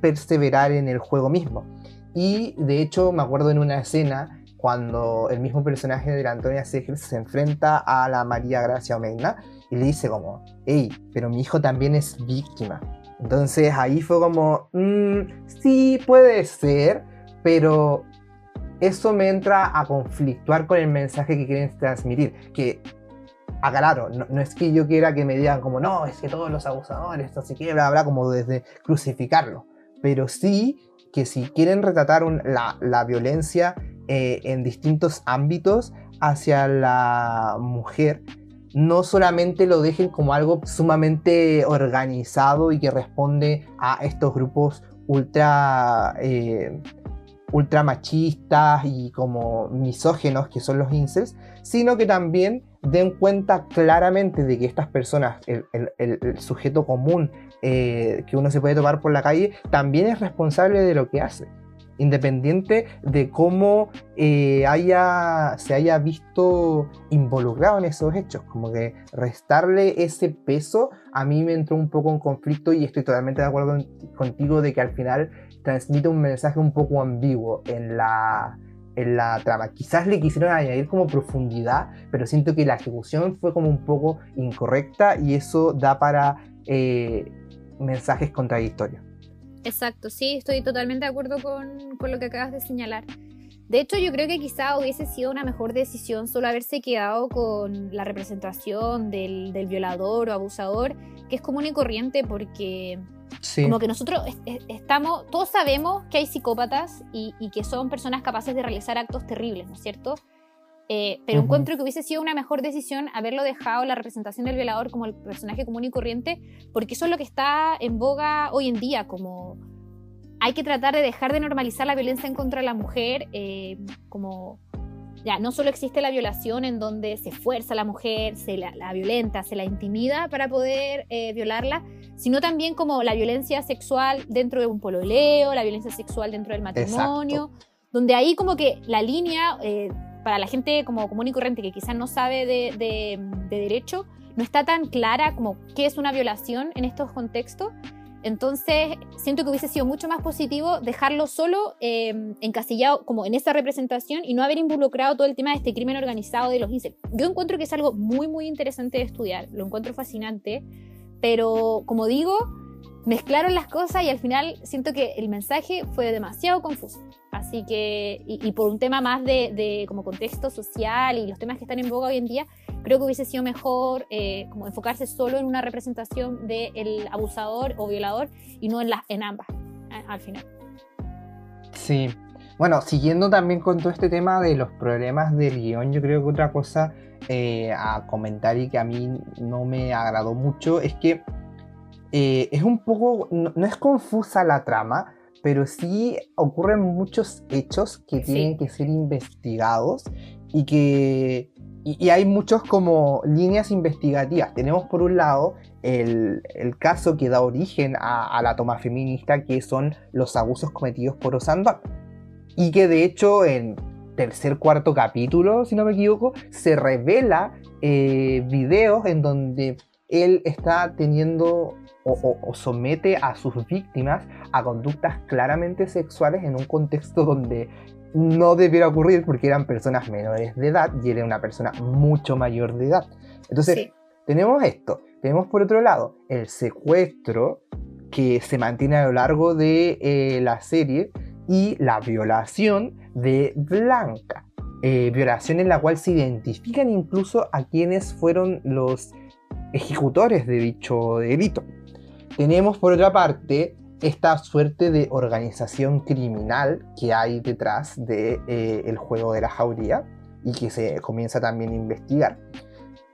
perseverar en el juego mismo. Y de hecho me acuerdo en una escena cuando el mismo personaje de la Antonia Segel se enfrenta a la María Gracia Omeina y le dice como, hey, pero mi hijo también es víctima. Entonces ahí fue como, mm, sí puede ser, pero eso me entra a conflictuar con el mensaje que quieren transmitir. Que, aclaro, no, es que yo quiera que me digan como, no, es que todos los abusadores, así que bla, bla, como desde crucificarlo. Pero sí que si quieren retratar la, violencia eh, en distintos ámbitos hacia la mujer, no solamente lo dejen como algo sumamente organizado y que responde a estos grupos ultra eh, ultramachistas y como misógenos que son los incels, sino que también den cuenta claramente de que estas personas, el, sujeto común eh, que uno se puede tomar por la calle, también es responsable de lo que hace, independiente de cómo eh, haya, se haya visto involucrado en esos hechos, como que restarle ese peso a mí me entró un poco en conflicto y estoy totalmente de acuerdo contigo de que al final transmite un mensaje un poco ambiguo en la, en la trama. Quizás le quisieron añadir como profundidad, pero siento que la ejecución fue como un poco incorrecta y eso da para eh, mensajes contradictorios. Exacto, sí, estoy totalmente de acuerdo con, con, lo que acabas de señalar. De hecho, yo creo que quizá hubiese sido una mejor decisión solo haberse quedado con la representación del, violador o abusador, que es común y corriente porque como que nosotros estamos, todos sabemos que hay psicópatas y, que son personas capaces de realizar actos terribles, ¿no es cierto? Eh, pero encuentro que hubiese sido una mejor decisión haberlo dejado la representación del violador como el personaje común y corriente, porque eso es lo que está en boga hoy en día, como hay que tratar de dejar de normalizar la violencia en contra de la mujer, eh, como ya no solo existe la violación en donde se fuerza a la mujer, se la, violenta, se la intimida para poder eh, violarla, sino también como la violencia sexual dentro de un pololeo, la violencia sexual dentro del matrimonio, donde ahí como que la línea, eh, para la gente como común y corriente que quizás no sabe de, de derecho, no está tan clara como qué es una violación en estos contextos entonces, siento que hubiese sido mucho más positivo dejarlo solo eh, encasillado como en esa representación y no haber involucrado todo el tema de este crimen organizado de los incels. Yo encuentro que es algo muy, muy interesante de estudiar, lo encuentro fascinante, pero como digo, mezclaron las cosas y al final siento que el mensaje fue demasiado confuso. Así que, y, por un tema más de, como contexto social y los temas que están en boga hoy en día, creo que hubiese sido mejor eh, como enfocarse solo en una representación del abusador o violador y no en, las en ambas, al final. Sí, bueno, siguiendo también con todo este tema de los problemas del guion, yo creo que otra cosa eh, a comentar y que a mí no me agradó mucho es que eh, es un poco, no, es confusa la trama, pero sí ocurren muchos hechos que tienen que ser investigados y que y, hay muchos como líneas investigativas. Tenemos por un lado el, caso que da origen a, la toma feminista, que son los abusos cometidos por Osandón. Y que de hecho en tercer, cuarto capítulo, si no me equivoco, se revela eh, videos en donde él está teniendo o, somete a sus víctimas a conductas claramente sexuales en un contexto donde no debiera ocurrir porque eran personas menores de edad y era una persona mucho mayor de edad. Entonces, tenemos esto. Tenemos por otro lado el secuestro que se mantiene a lo largo de eh, la serie y la violación de Blanca. Eh, violación en la cual se identifican incluso a quienes fueron los ejecutores de dicho delito. Tenemos por otra parte esta suerte de organización criminal que hay detrás del de, eh, juego de la jauría y que se comienza también a investigar.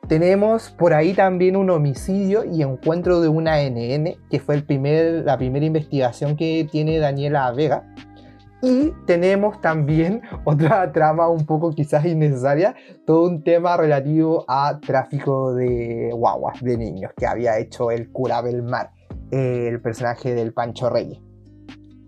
Tenemos por ahí también un homicidio y encuentro de una NN, que fue el primer, la primera investigación que tiene Daniela Vega. Y tenemos también otra trama un poco quizás innecesaria, todo un tema relativo a tráfico de guaguas, de niños, que había hecho el cura Belmar el personaje del Pancho Reyes.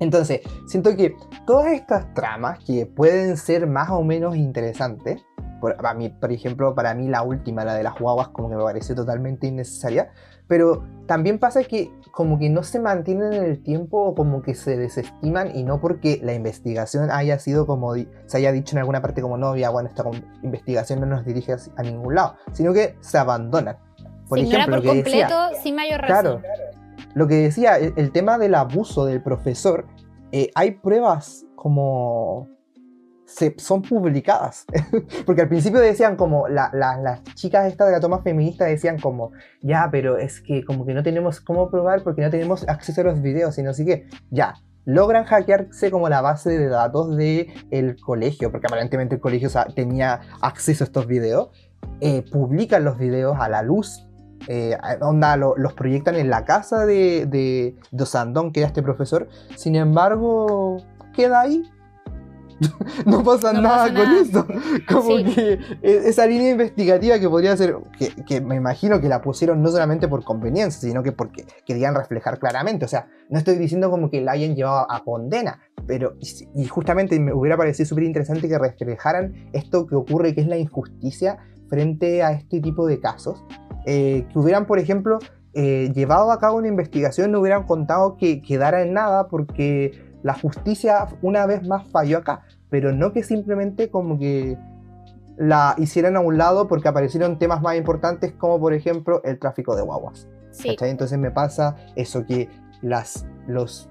Entonces, siento que todas estas tramas que pueden ser más o menos interesantes, por, para mí, por ejemplo, para mí la última, la de las guaguas, como que me pareció totalmente innecesaria, pero también pasa que como que no se mantienen en el tiempo o como que se desestiman y no porque la investigación haya sido como se haya dicho en alguna parte como novia, bueno, esta investigación no nos dirige a ningún lado, sino que se abandonan. Por ejemplo, por completo, sin mayor razón. Claro, lo que decía, el, tema del abuso del profesor, eh, hay pruebas como... Se, son publicadas. Porque al principio decían como, las chicas estas de la toma feminista decían como, ya, pero es que como que no tenemos cómo probar porque no tenemos acceso a los videos y no sé qué. Ya, logran hackearse como la base de datos del el colegio, porque aparentemente el colegio tenía acceso a estos videos, eh, publican los videos a la luz eh, onda, los proyectan en la casa de, de Dosandón, que era este profesor. Sin embargo, queda ahí. no pasa nada con eso. Como que e, esa línea investigativa que podría ser, que, me imagino que la pusieron no solamente por conveniencia, sino que porque querían reflejar claramente. O sea, no estoy diciendo como que la hayan llevado a condena, pero y justamente me hubiera parecido súper interesante que reflejaran esto que ocurre, que es la injusticia frente a este tipo de casos eh, que hubieran, por ejemplo, eh, llevado a cabo una investigación, no hubieran contado que quedara en nada porque la justicia una vez más falló acá, pero no que simplemente como que la hicieran a un lado porque aparecieron temas más importantes como por ejemplo el tráfico de guaguas. Entonces me pasa eso que las, los,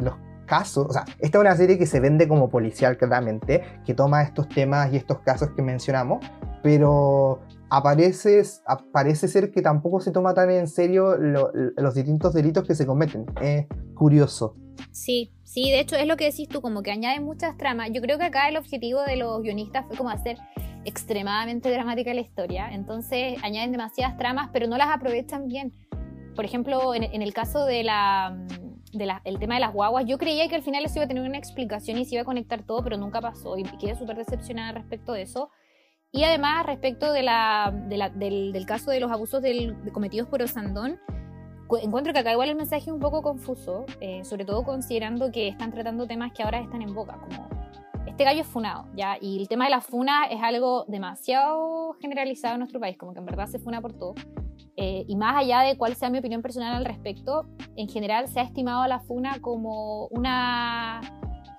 los casos, o sea, esta es una serie que se vende como policial claramente, que toma estos temas y estos casos que mencionamos, pero aparece, parece ser que tampoco se toma tan en serio los distintos delitos que se cometen. Es curioso. Sí, sí, de hecho es lo que decís tú, como que añade muchas tramas. Yo creo que acá el objetivo de los guionistas fue como hacer extremadamente dramática la historia, entonces añaden demasiadas tramas, pero no las aprovechan bien. Por ejemplo, en, el caso de la, el tema de las guaguas, yo creía que al final eso iba a tener una explicación y se iba a conectar todo, pero nunca pasó y quedé súper decepcionada respecto de eso. Y además, respecto de la, del, caso de los abusos cometidos por Osandón, encuentro que acá igual el mensaje es un poco confuso, eh, sobre todo considerando que están tratando temas que ahora están en boca, como este gallo es funado, ¿ya? Y el tema de la funa es algo demasiado generalizado en nuestro país, como que en verdad se funa por todo. Eh, y más allá de cuál sea mi opinión personal al respecto, en general se ha estimado a la funa como una...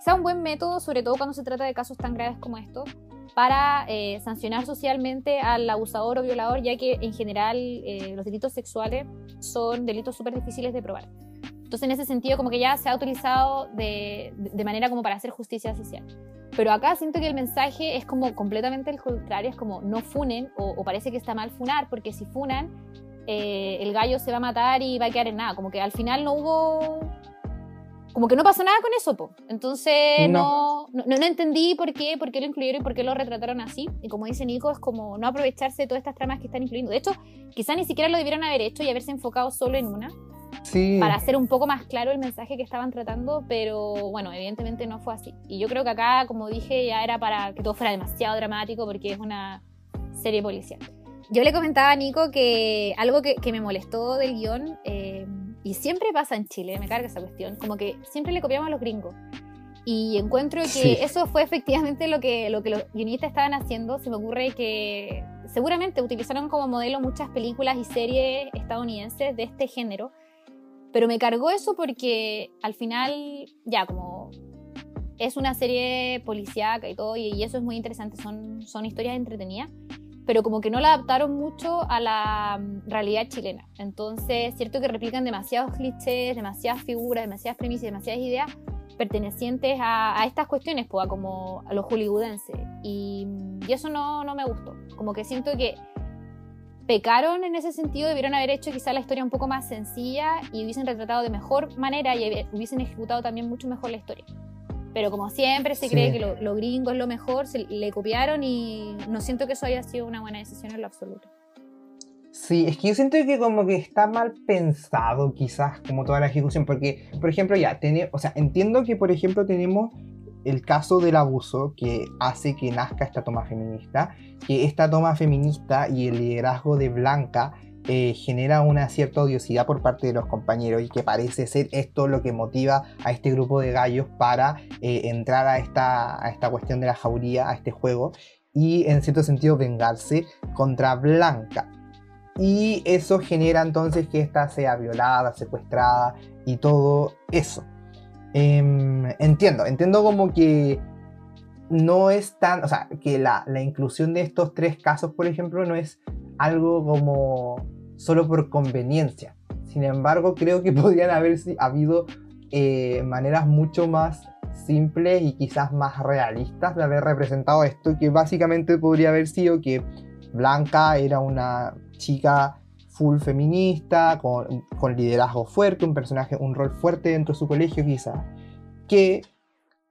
sea un buen método, sobre todo cuando se trata de casos tan graves como estos, para eh, sancionar socialmente al abusador o violador, ya que en general eh, los delitos sexuales son delitos súper difíciles de probar. Entonces, en ese sentido, como que ya se ha utilizado de, de, manera como para hacer justicia social. Pero acá siento que el mensaje es como completamente el contrario, es como no funen, o, parece que está mal funar, porque si funan, eh, el gallo se va a matar y va a quedar en nada. Como que al final no hubo como que no pasó nada con eso, po. Entonces no. No, no, entendí por qué, por qué lo incluyeron y por qué lo retrataron así. Y como dice Nico, es como no aprovecharse de todas estas tramas que están incluyendo. De hecho, quizá ni siquiera lo debieron haber hecho y haberse enfocado solo en una. Sí. Para hacer un poco más claro el mensaje que estaban tratando, pero bueno, evidentemente no fue así. Y yo creo que acá, como dije, ya era para que todo fuera demasiado dramático porque es una serie policial. Yo le comentaba a Nico que algo que, que me molestó del guion eh, y siempre pasa en Chile, me carga esa cuestión, como que siempre le copiamos a los gringos. Y encuentro que eso fue efectivamente lo que, lo que los guionistas estaban haciendo. Se me ocurre que seguramente utilizaron como modelo muchas películas y series estadounidenses de este género. Pero me cargó eso porque al final, ya, como es una serie policíaca y todo, y, eso es muy interesante, son, son historias entretenidas pero como que no la adaptaron mucho a la mm, realidad chilena. Entonces, es cierto que replican demasiados clichés, demasiadas figuras, demasiadas premisas, demasiadas ideas pertenecientes a, estas cuestiones, pues, como a los hollywoodenses. Y, y eso no, no, me gustó. Como que siento que pecaron en ese sentido, debieron haber hecho quizá la historia un poco más sencilla y hubiesen retratado de mejor manera y hubiesen ejecutado también mucho mejor la historia. Pero como siempre se cree que lo, gringo es lo mejor, se le copiaron y no siento que eso haya sido una buena decisión en lo absoluto. Sí, es que yo siento que como que está mal pensado quizás como toda la ejecución, porque por ejemplo ya, tiene, o sea, entiendo que por ejemplo tenemos el caso del abuso que hace que nazca esta toma feminista, que esta toma feminista y el liderazgo de Blanca eh, genera una cierta odiosidad por parte de los compañeros y que parece ser esto lo que motiva a este grupo de gallos para eh, entrar a esta, a esta cuestión de la jauría, a este juego y en cierto sentido vengarse contra Blanca. Y eso genera entonces que ésta sea violada, secuestrada y todo eso. Em, entiendo, entiendo como que no es tan, o sea, que la, la, inclusión de estos tres casos, por ejemplo, no es algo como solo por conveniencia. Sin embargo, creo que podrían haber habido eh, maneras mucho más simples y quizás más realistas de haber representado esto, que básicamente podría haber sido que Blanca era una chica full feminista, con, con liderazgo fuerte, un personaje, un rol fuerte dentro de su colegio quizás, que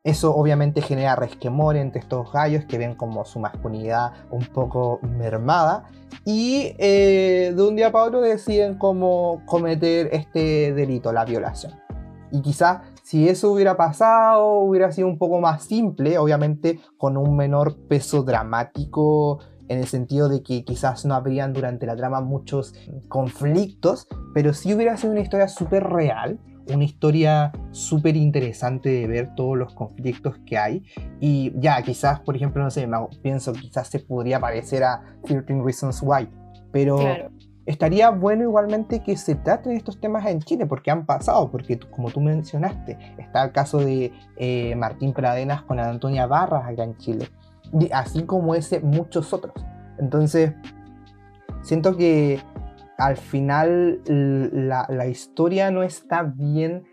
eso obviamente genera resquemor entre estos gallos que ven como su masculinidad un poco mermada y eh, de un día para otro deciden cómo cometer este delito, la violación. Y quizás si eso hubiera pasado, hubiera sido un poco más simple, obviamente con un menor peso dramático en el sentido de que quizás no habrían durante la trama muchos conflictos, pero sí hubiera sido una historia súper real una historia súper interesante de ver todos los conflictos que hay. Y ya, quizás, por ejemplo, no sé, pienso, quizás se podría parecer a 13 Reasons Why, pero estaría bueno igualmente que se traten estos temas en Chile, porque han pasado, porque como tú mencionaste, está el caso de eh, Martín Pradenas con Antonia Barras acá en Chile, así como ese, muchos otros. Entonces, siento que al final la, historia no está bien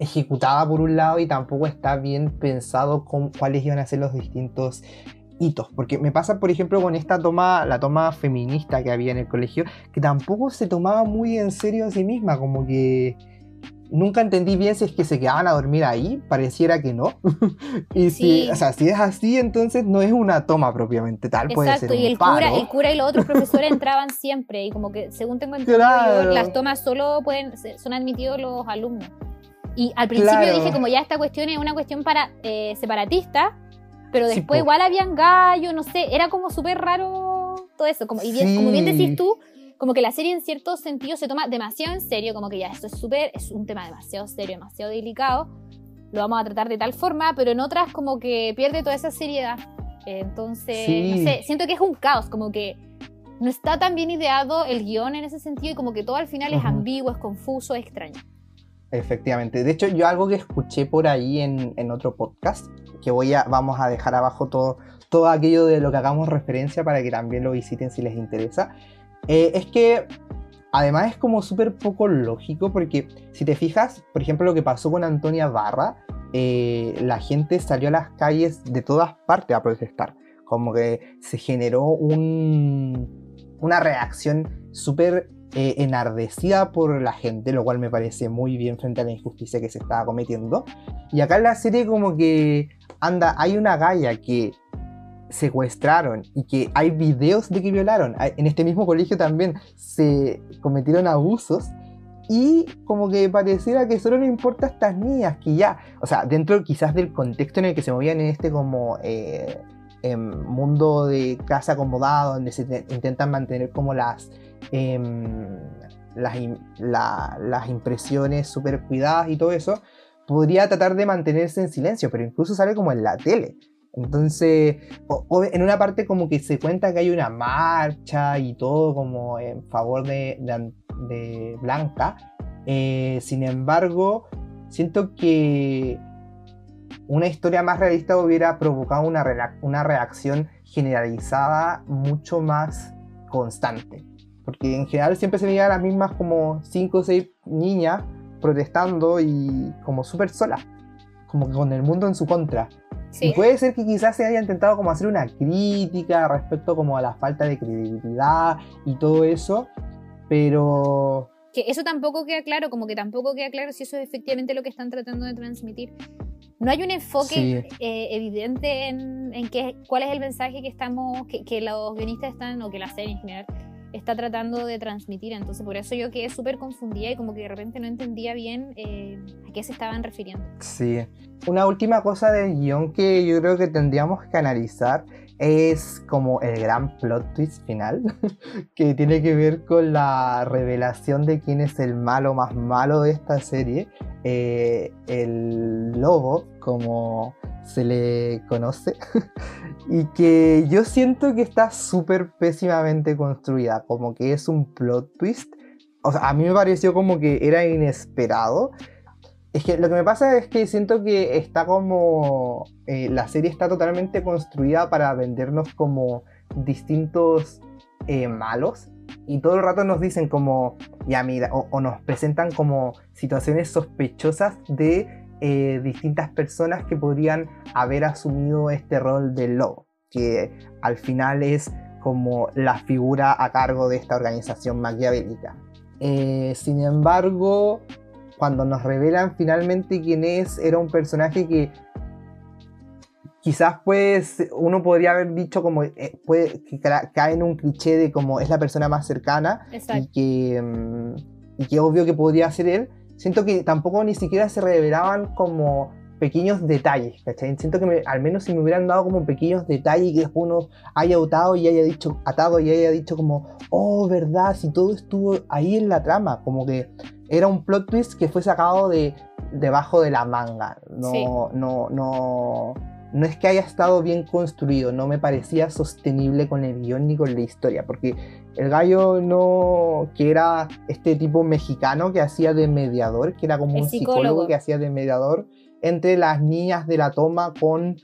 ejecutada por un lado y tampoco está bien pensado con cuáles iban a ser los distintos hitos. Porque me pasa, por ejemplo, con esta toma, la toma feminista que había en el colegio, que tampoco se tomaba muy en serio a sí misma, como que nunca entendí bien si es que se quedaban a dormir ahí, pareciera que no. y si, o sea, si es así, entonces no es una toma propiamente tal, puede ser y el cura, el cura y los otros profesores entraban siempre y como que según tengo entendido las tomas solo pueden son admitidos los alumnos. Y al principio dije como ya esta cuestión es una cuestión para eh, separatista, pero después igual habían gallos, no sé, era como súper raro todo eso, como, y bien, como bien decís tú, como que la serie en cierto sentido se toma demasiado en serio, como que ya esto es súper, es un tema demasiado serio, demasiado delicado, lo vamos a tratar de tal forma, pero en otras como que pierde toda esa seriedad. Entonces, no sé, siento que es un caos, como que no está tan bien ideado el guion en ese sentido y como que todo al final es ambiguo, es confuso, es extraño. Efectivamente. De hecho, yo algo que escuché por ahí en, en otro podcast, que voy a, vamos a dejar abajo todo, todo aquello de lo que hagamos referencia para que también lo visiten si les interesa, eh, es que además es como súper poco lógico porque si te fijas, por ejemplo, lo que pasó con Antonia Barra, eh, la gente salió a las calles de todas partes a protestar. Como que se generó un, una reacción súper eh, enardecida por la gente, lo cual me parece muy bien frente a la injusticia que se estaba cometiendo. Y acá en la serie como que anda, hay una galla que secuestraron y que hay videos de que violaron. En este mismo colegio también se cometieron abusos y como que pareciera que solo le importa a estas niñas que ya, o sea, dentro quizás del contexto en el que se movían en este como eh, mundo de casa acomodado, donde se intentan mantener como las Em, las, las impresiones súper cuidadas y todo eso, podría tratar de mantenerse en silencio, pero incluso sale como en la tele. Entonces, en una parte como que se cuenta que hay una marcha y todo como en favor de, de, Blanca. Eh, sin embargo, siento que una historia más realista hubiera provocado una, una reacción generalizada mucho más constante. Porque en general siempre se veían las mismas como 5 o 6 niñas protestando y como súper solas, como con el mundo en su contra. Y puede ser que quizás se haya intentado como hacer una crítica respecto como a la falta de credibilidad y todo eso, pero... Que eso tampoco queda claro, como que tampoco queda claro si eso es efectivamente lo que están tratando de transmitir. No hay un enfoque eh, evidente en, en qué, cuál es el mensaje que estamos, que, que los guionistas están, o que la serie en general, está tratando de transmitir. Entonces, por eso yo quedé súper confundida y como que de repente no entendía bien eh, a qué se estaban refiriendo. Sí. Una última cosa del guion que yo creo que tendríamos que analizar es como el gran plot twist final, que tiene que ver con la revelación de quién es el malo más malo de esta serie. Eh, el lobo, como se le conoce, y que yo siento que está súper pésimamente construida, como que es un plot twist. O sea, a mí me pareció como que era inesperado. Es que lo que me pasa es que siento que está como... Eh, la serie está totalmente construida para vendernos como distintos eh, malos. Y todo el rato nos dicen como, ya mira, o nos presentan como situaciones sospechosas de eh, distintas personas que podrían haber asumido este rol del lobo, que al final es como la figura a cargo de esta organización maquiavélica. Eh, sin embargo, cuando nos revelan finalmente quién es, era un personaje que quizás pues uno podría haber dicho como eh, puede, que cae en un cliché de como es la persona más cercana y que, mm, y que obvio que podría ser él, siento que tampoco ni siquiera se revelaban como pequeños detalles, ¿cachai? Siento que al menos si me hubieran dado como pequeños detalles que después uno haya atado y haya dicho, atado y haya dicho como, oh, verdad, si todo estuvo ahí en la trama, como que era un plot twist que fue sacado de debajo de la manga, no, no, no, no es que haya estado bien construido, no me parecía sostenible con el guion ni con la historia, porque el gallo no, que era este tipo mexicano que hacía de mediador, que era como un psicólogo. que hacía de mediador entre las niñas de la toma con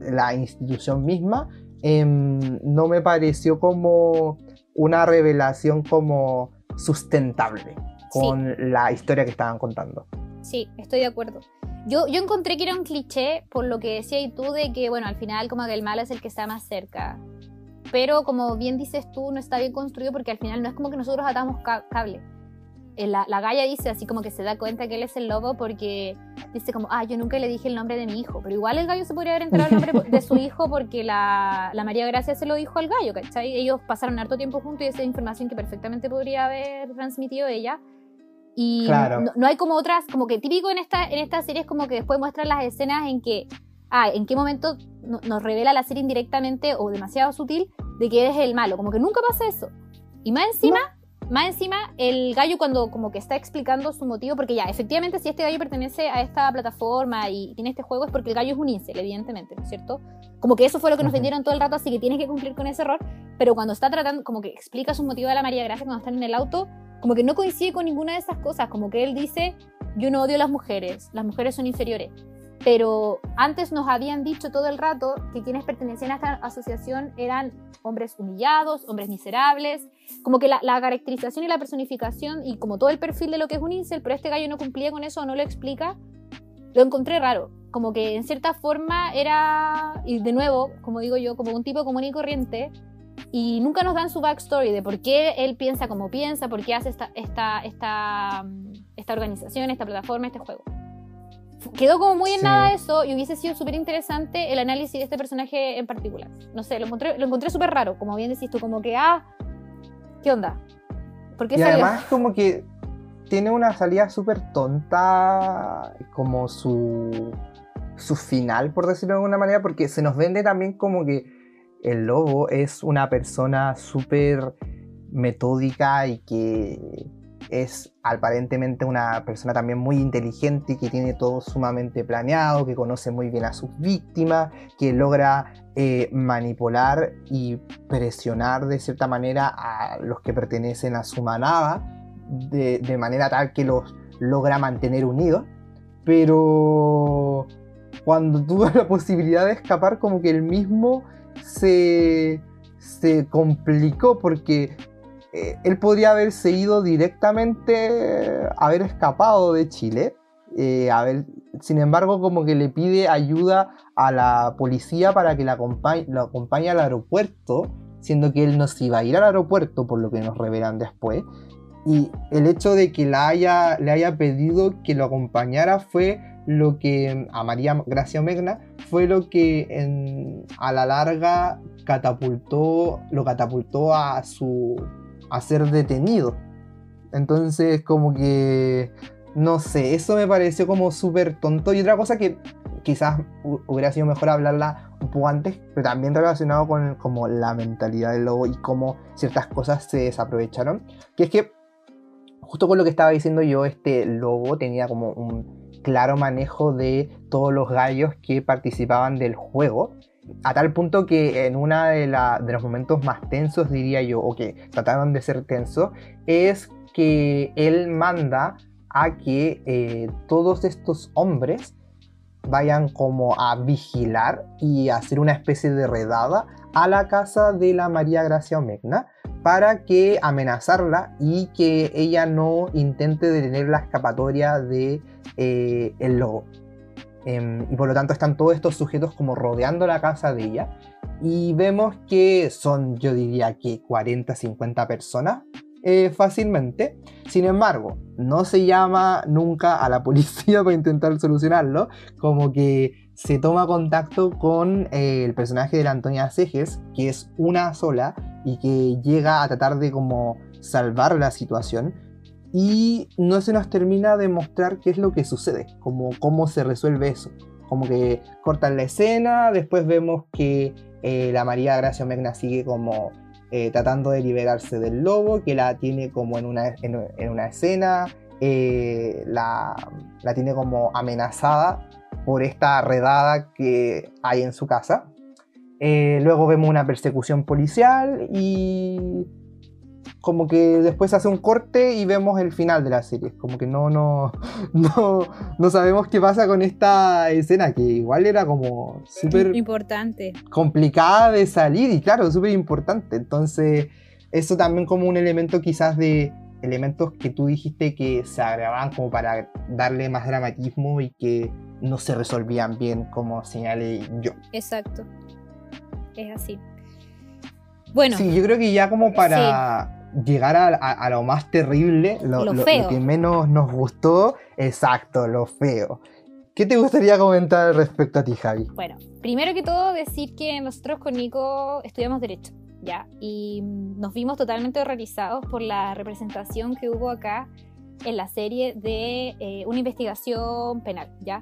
la institución misma, em, no me pareció como una revelación como sustentable con la historia que estaban contando. Sí, estoy de acuerdo. Yo, yo encontré que era un cliché por lo que decías y tú de que, bueno, al final como que el mal es el que está más cerca. Pero como bien dices tú, no está bien construido porque al final no es como que nosotros atamos cable. Eh, la, la Gaia dice así como que se da cuenta que él es el lobo porque dice como, ah, yo nunca le dije el nombre de mi hijo, pero igual el gallo se podría haber enterado el nombre de su hijo porque la, la, María Gracia se lo dijo al gallo, ¿cachai? Ellos pasaron harto tiempo juntos y esa es información que perfectamente podría haber transmitido ella. Y no, hay como otras, como que típico en esta, en esta serie es como que después muestran las escenas en que, ah, en qué momento nos revela la serie indirectamente o demasiado sutil de que eres el malo, como que nunca pasa eso. Y más encima, más encima, el gallo cuando como que está explicando su motivo, porque ya, efectivamente, si este gallo pertenece a esta plataforma y tiene este juego es porque el gallo es un incel, evidentemente, ¿no es cierto? Como que eso fue lo que nos vendieron todo el rato, así que tienes que cumplir con ese error, pero cuando está tratando, como que explica su motivo a la María Gracia cuando están en el auto, como que no coincide con ninguna de esas cosas, como que él dice, yo no odio a las mujeres, las mujeres son inferiores. Pero antes nos habían dicho todo el rato que quienes pertenecían a esta asociación eran hombres humillados, hombres miserables, como que la, caracterización y la personificación y como todo el perfil de lo que es un incel, pero este gallo no cumplía con eso o no lo explica, lo encontré raro. Como que en cierta forma era, y de nuevo, como digo yo, como un tipo común y corriente, y nunca nos dan su backstory de por qué él piensa como piensa, por qué hace esta, esta, esta, esta organización, esta plataforma, este juego quedó como muy en nada eso y hubiese sido súper interesante el análisis de este personaje en particular. No sé, lo encontré, lo encontré súper raro, como bien decís tú, como que, ah, ¿qué onda? ¿Por y además como que tiene una salida súper tonta, como su, su final, por decirlo de alguna manera, porque se nos vende también como que el lobo es una persona súper metódica y que es aparentemente una persona también muy inteligente, que tiene todo sumamente planeado, que conoce muy bien a sus víctimas, que logra eh, manipular y presionar de cierta manera a los que pertenecen a su manada, de, manera tal que los logra mantener unidos. Pero cuando tuvo la posibilidad de escapar, como que el mismo se, se complicó porque eh, él podría haberse ido directamente, haber escapado de Chile. Eh, sin embargo, como que le pide ayuda a la policía para que lo acompañe al aeropuerto, siendo que él no se iba a ir al aeropuerto, por lo que nos revelan después. Y el hecho de que la haya, le haya pedido que lo acompañara fue lo que a María Gracia Megna fue lo que a la larga catapultó, lo catapultó a su a ser detenido. Entonces, como que, no sé, eso me pareció como súper tonto. Y otra cosa que quizás hubiera sido mejor hablarla un poco antes, pero también relacionado con como la mentalidad del lobo y cómo ciertas cosas se desaprovecharon. Que es que, justo con lo que estaba diciendo yo, este lobo tenía como un claro manejo de todos los gallos que participaban del juego a tal punto que en uno de, los momentos más tensos, diría yo, o que trataron de ser tensos, es que él manda a que eh, todos estos hombres vayan como a vigilar y hacer una especie de redada a la casa de la María Gracia Omegna para que amenazarla y que ella no intente detener la escapatoria de eh, el lobo. Em, y por lo tanto están todos estos sujetos como rodeando la casa de ella. Y vemos que son, yo diría que 40, 50 personas eh, fácilmente. Sin embargo, no se llama nunca a la policía para intentar solucionarlo. Como que se toma contacto con eh, el personaje de la Antonia Cejes, que es una sola y que llega a tratar de como salvar la situación y no se nos termina de mostrar qué es lo que sucede, como cómo se resuelve eso. Como que cortan la escena, después vemos que eh, la María Gracia Megna sigue como eh, tratando de liberarse del lobo, que la tiene como en una, en, una escena, eh, la, la, tiene como amenazada por esta redada que hay en su casa. luego vemos una persecución policial y como que después hace un corte y vemos el final de la serie. Como que no, no, no, no sabemos qué pasa con esta escena, que igual era como súper... Importante. Complicada de salir y claro, súper importante. Entonces, eso también como un elemento quizás de, elementos que tú dijiste que se agravaban como para darle más dramatismo y que no se resolvían bien, como señalé yo. Exacto. Es así. Bueno. Sí, yo creo que ya como para llegar a, lo más terrible, lo, lo, que menos nos gustó, exacto, lo feo. ¿Qué te gustaría comentar respecto a ti, Javi? Bueno, primero que todo decir que nosotros con Nico estudiamos Derecho, ¿ya? Y nos vimos totalmente horrorizados por la representación que hubo acá en la serie de eh, una investigación penal, ¿ya?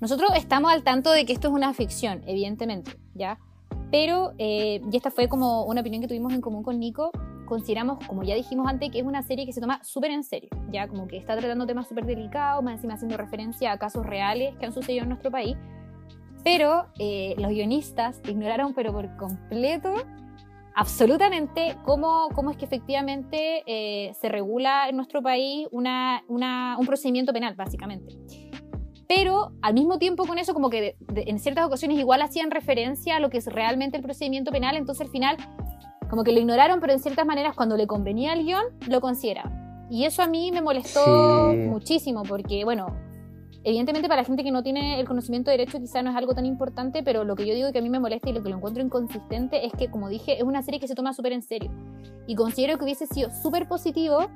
Nosotros estamos al tanto de que esto es una ficción, evidentemente, ¿ya? Pero, eh, y esta fue como una opinión que tuvimos en común con Nico, consideramos, como ya dijimos antes, que es una serie que se toma súper en serio, ya como que está tratando temas súper delicados, más encima haciendo referencia a casos reales que han sucedido en nuestro país. Pero eh, los guionistas ignoraron, pero por completo, absolutamente cómo, cómo es que efectivamente eh, se regula en nuestro país una, una, un procedimiento penal, básicamente. Pero al mismo tiempo con eso, como que en ciertas ocasiones igual hacían referencia a lo que es realmente el procedimiento penal, entonces al final como que lo ignoraron, pero en ciertas maneras cuando le convenía al guion, lo consideraban. Y eso a mí me molestó muchísimo, porque bueno, evidentemente para la gente que no tiene el conocimiento de derecho quizá no es algo tan importante, pero lo que yo digo que a mí me molesta y lo que lo encuentro inconsistente es que, como dije, es una serie que se toma súper en serio. Y considero que hubiese sido súper positivo.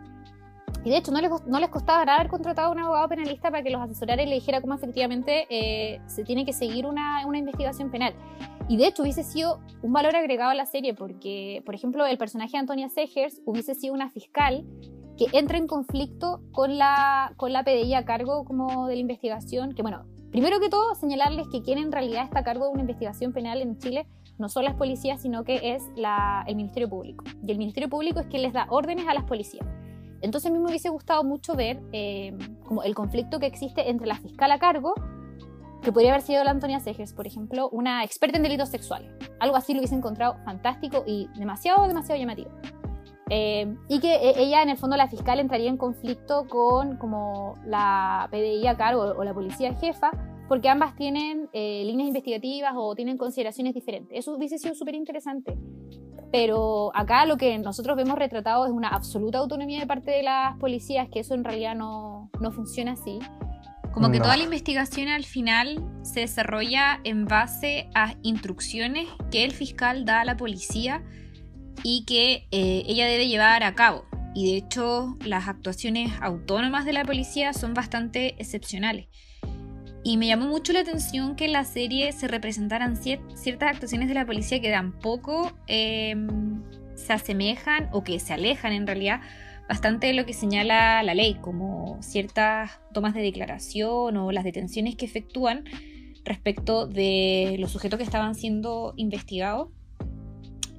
Y de hecho, no les, no les costaba nada haber contratado a un abogado penalista para que los asesorara y le dijera cómo efectivamente eh, se tiene que seguir una, una investigación penal. Y de hecho hubiese sido un valor agregado a la serie porque, por ejemplo, el personaje de Antonia Segers hubiese sido una fiscal que entra en conflicto con la, con la PDI a cargo como de la investigación, que bueno, primero que todo señalarles que quien en realidad está a cargo de una investigación penal en Chile no son las policías, sino que es la, el Ministerio Público. Y el Ministerio Público es quien les da órdenes a las policías. Entonces a mí me hubiese gustado mucho ver eh, como el conflicto que existe entre la fiscal a cargo que podría haber sido la Antonia Seges, por ejemplo, una experta en delitos sexuales. Algo así lo hubiese encontrado fantástico y demasiado, demasiado llamativo. Eh, y que eh, ella, en el fondo, la fiscal entraría en conflicto con como la PDI a cargo o la policía jefa, porque ambas tienen eh, líneas investigativas o tienen consideraciones diferentes. Eso hubiese sido súper interesante. Pero acá lo que nosotros vemos retratado es una absoluta autonomía de parte de las policías, que eso en realidad no, no funciona así. Como que toda la investigación al final se desarrolla en base a instrucciones que el fiscal da a la policía y que eh, ella debe llevar a cabo. Y de hecho las actuaciones autónomas de la policía son bastante excepcionales. Y me llamó mucho la atención que en la serie se representaran ciertas actuaciones de la policía que tampoco em, se asemejan o que se alejan en realidad bastante de lo que señala la ley, como ciertas tomas de declaración o las detenciones que efectúan respecto de los sujetos que estaban siendo investigados.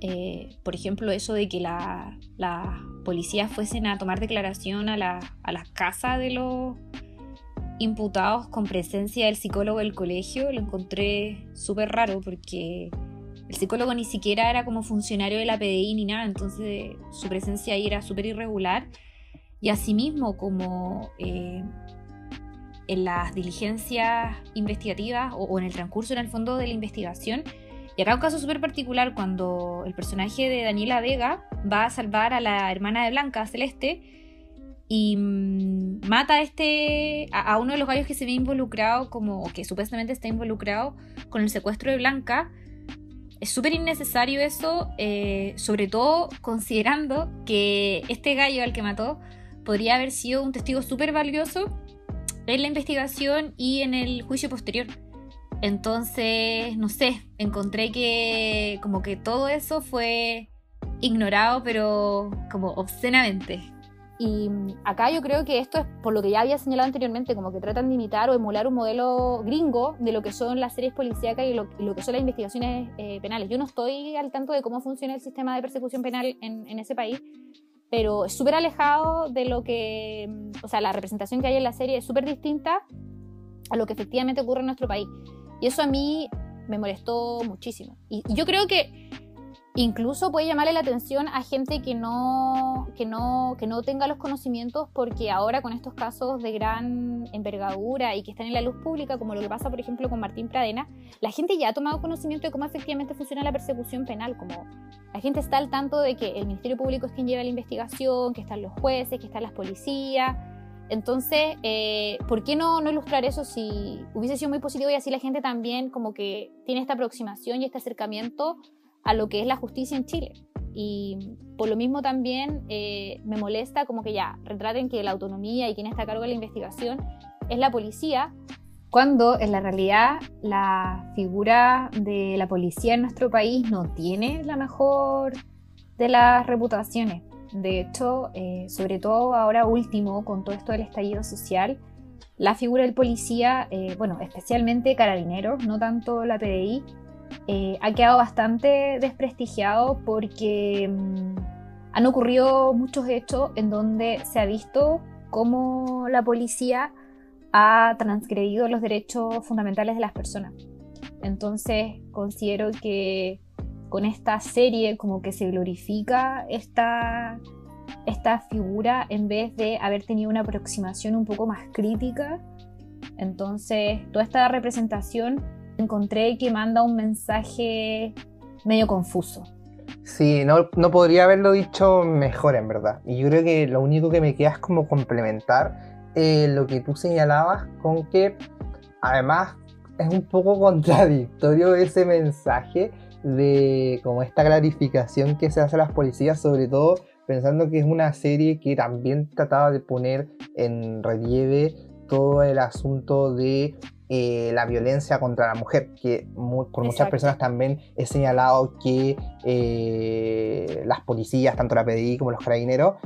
Eh, por ejemplo, eso de que las policías fuesen a tomar declaración a la, a las casas de los imputados con presencia del psicólogo del colegio, lo encontré súper raro porque el psicólogo ni siquiera era como funcionario de la PDI ni nada, entonces su presencia ahí era súper irregular. Y asimismo, como eh, en las diligencias investigativas o, en el transcurso en el fondo de la investigación, y acá un caso súper particular cuando el personaje de Daniela Vega va a salvar a la hermana de Blanca, Celeste, y mm, mata a, este, a, uno de los gallos que se ve involucrado, como que supuestamente está involucrado con el secuestro de Blanca, es súper innecesario eso, eh, sobre todo considerando que este gallo al que mató podría haber sido un testigo súper valioso en la investigación y en el juicio posterior. Entonces, no sé, encontré que como que todo eso fue ignorado, pero como obscenamente. Y acá yo creo que esto es por lo que ya había señalado anteriormente, como que tratan de imitar o emular un modelo gringo de lo que son las series policíacas y lo, que son las investigaciones eh, penales. Yo no estoy al tanto de cómo funciona el sistema de persecución penal en, ese país, pero es súper alejado de lo que, o sea, la representación que hay en la serie es súper distinta a lo que efectivamente ocurre en nuestro país. Y eso a mí me molestó muchísimo. Y yo creo que Incluso puede llamarle la atención a gente que no, que no, que no tenga los conocimientos porque ahora con estos casos de gran envergadura y que están en la luz pública, como lo que pasa por ejemplo con Martín Pradena, la gente ya ha tomado conocimiento de cómo efectivamente funciona la persecución penal, como la gente está al tanto de que el Ministerio Público es quien lleva la investigación, que están los jueces, que están las policías. Entonces, eh, ¿por qué no, no ilustrar eso si hubiese sido muy positivo y así la gente también como que tiene esta aproximación y este acercamiento a lo que es la justicia en Chile. Y por lo mismo también eh, me molesta como que ya retraten que la autonomía y quien está a cargo de la investigación es la policía, cuando en la realidad la figura de la policía en nuestro país no tiene la mejor de las reputaciones. De hecho, eh, sobre todo ahora último, con todo esto del estallido social, la figura del policía, eh, bueno, especialmente carabineros, no tanto la PDI, eh, ha quedado bastante desprestigiado porque mm, han ocurrido muchos hechos en donde se ha visto cómo la policía ha transgredido los derechos fundamentales de las personas. Entonces considero que con esta serie como que se glorifica esta, esta figura en vez de haber tenido una aproximación un poco más crítica. Entonces toda esta representación encontré que manda un mensaje medio confuso. Sí, no, no, podría haberlo dicho mejor en verdad. Y yo creo que lo único que me queda es como complementar eh, lo que tú señalabas con que además es un poco contradictorio ese mensaje de como esta clarificación que se hace a las policías, sobre todo pensando que es una serie que también trataba de poner en relieve todo el asunto de eh, la violencia contra la mujer, que por muchas personas también he señalado que eh, las policías, tanto la PDI como los carabineros,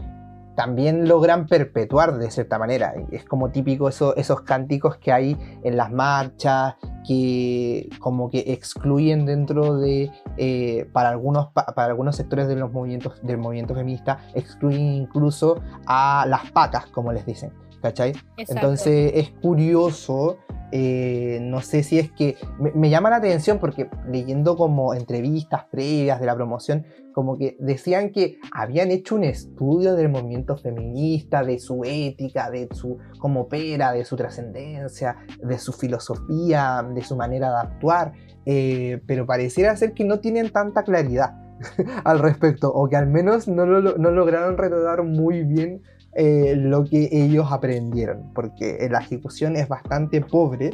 también logran perpetuar de cierta manera. Es como típico esos cánticos que hay en las marchas, que como que excluyen dentro de, eh, para, algunos, para algunos sectores de los movimientos, del movimiento feminista, excluyen incluso a las pacas, como les dicen. ¿Cachai? Entonces es curioso eh, no sé si es que me, llama la atención porque leyendo como entrevistas previas de la promoción, como que decían que habían hecho un estudio del movimiento feminista, de su ética, de su cómo opera, de su trascendencia, de su filosofía, de su manera de actuar, eh, pero pareciera ser que no tienen tanta claridad al respecto, o que al menos no, no lograron retratar muy bien eh, lo que ellos aprendieron, porque la ejecución es bastante pobre.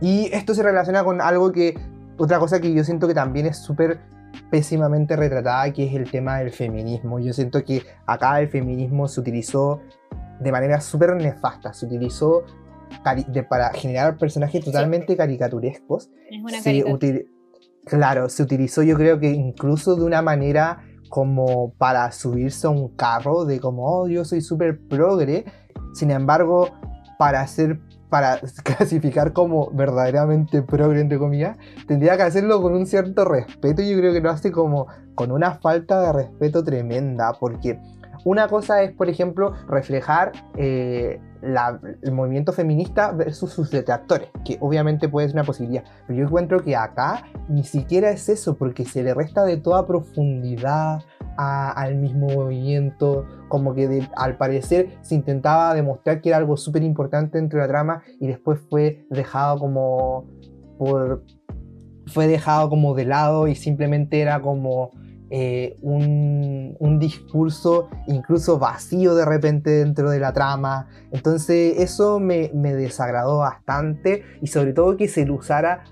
Y esto se relaciona con algo que, otra cosa que yo siento que también es súper pésimamente retratada, que es el tema del feminismo. Yo siento que acá el feminismo se utilizó de manera súper nefasta, se utilizó para generar personajes totalmente caricaturescos. Es una Claro, se utilizó yo creo que incluso de una manera como para subirse a un carro de como, oh, yo soy súper progre. Sin embargo, para hacer para clasificar como verdaderamente progre, entre comillas, tendría que hacerlo con un cierto respeto. Yo creo que lo hace como con una falta de respeto tremenda, porque una cosa es, por ejemplo, reflejar eh, el movimiento feminista versus sus detractores, que obviamente puede ser una posibilidad, pero yo encuentro que acá ni siquiera es eso, porque se le resta de toda profundidad al mismo movimiento, como que al parecer se intentaba demostrar que era algo súper importante dentro de la trama y después fue dejado como por fue dejado como de lado y simplemente era como eh, un, discurso incluso vacío de repente dentro de la trama. Entonces eso me, desagradó bastante y sobre todo que se usara,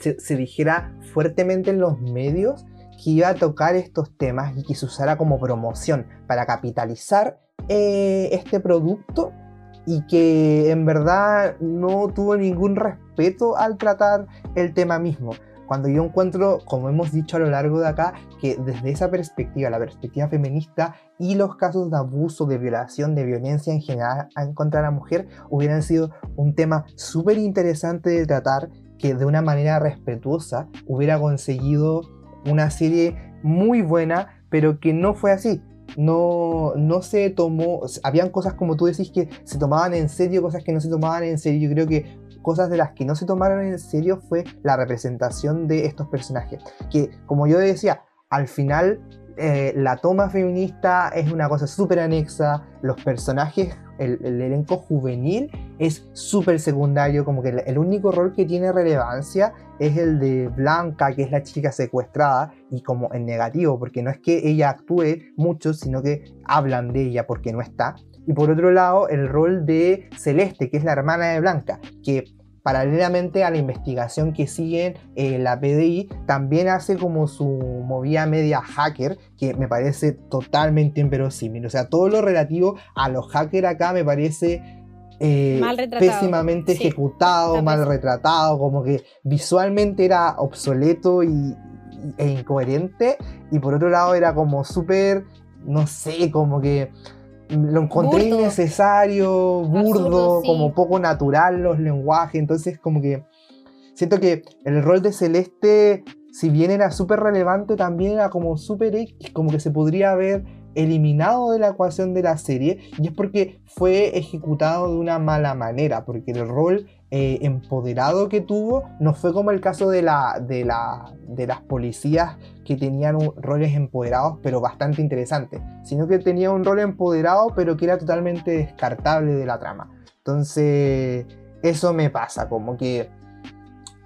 se, dijera fuertemente en los medios que iba a tocar estos temas y que se usara como promoción para capitalizar eh, este producto y que en verdad no tuvo ningún respeto al tratar el tema mismo cuando yo encuentro, como hemos dicho a lo largo de acá, que desde esa perspectiva, la perspectiva feminista y los casos de abuso, de violación, de violencia en general en contra la mujer hubieran sido un tema súper interesante de tratar, que de una manera respetuosa hubiera conseguido una serie muy buena, pero que no fue así. No, no se tomó, habían cosas como tú decís que se tomaban en serio, cosas que no se tomaban en serio. Yo creo que cosas de las que no se tomaron en serio fue la representación de estos personajes. Que, como yo decía, al final eh, la toma feminista es una cosa súper anexa, los personajes, el, elenco juvenil es súper secundario, como que el, único rol que tiene relevancia es el de Blanca, que es la chica secuestrada, y como en negativo, porque no es que ella actúe mucho, sino que hablan de ella porque no está. Y por otro lado, el rol de Celeste, que es la hermana de Blanca, que paralelamente a la investigación que sigue eh, la PDI, también hace como su movida media hacker, que me parece totalmente inverosímil. O sea, todo lo relativo a los hackers acá me parece eh, pésimamente ejecutado, mal retratado, como que visualmente era obsoleto y, e incoherente, y por otro lado era como súper, no sé, como que lo encontré innecesario, burdo, como poco natural los lenguajes, entonces como que siento que el rol de Celeste, si bien era súper relevante, también era como súper X, como que se podría haber eliminado de la ecuación de la serie, y es porque fue ejecutado de una mala manera, porque el rol eh, empoderado que tuvo no fue como el caso de, la, de, la, de las policías que tenían roles empoderados pero bastante interesantes, sino que tenía un rol empoderado pero que era totalmente descartable de la trama. Entonces, eso me pasa, como que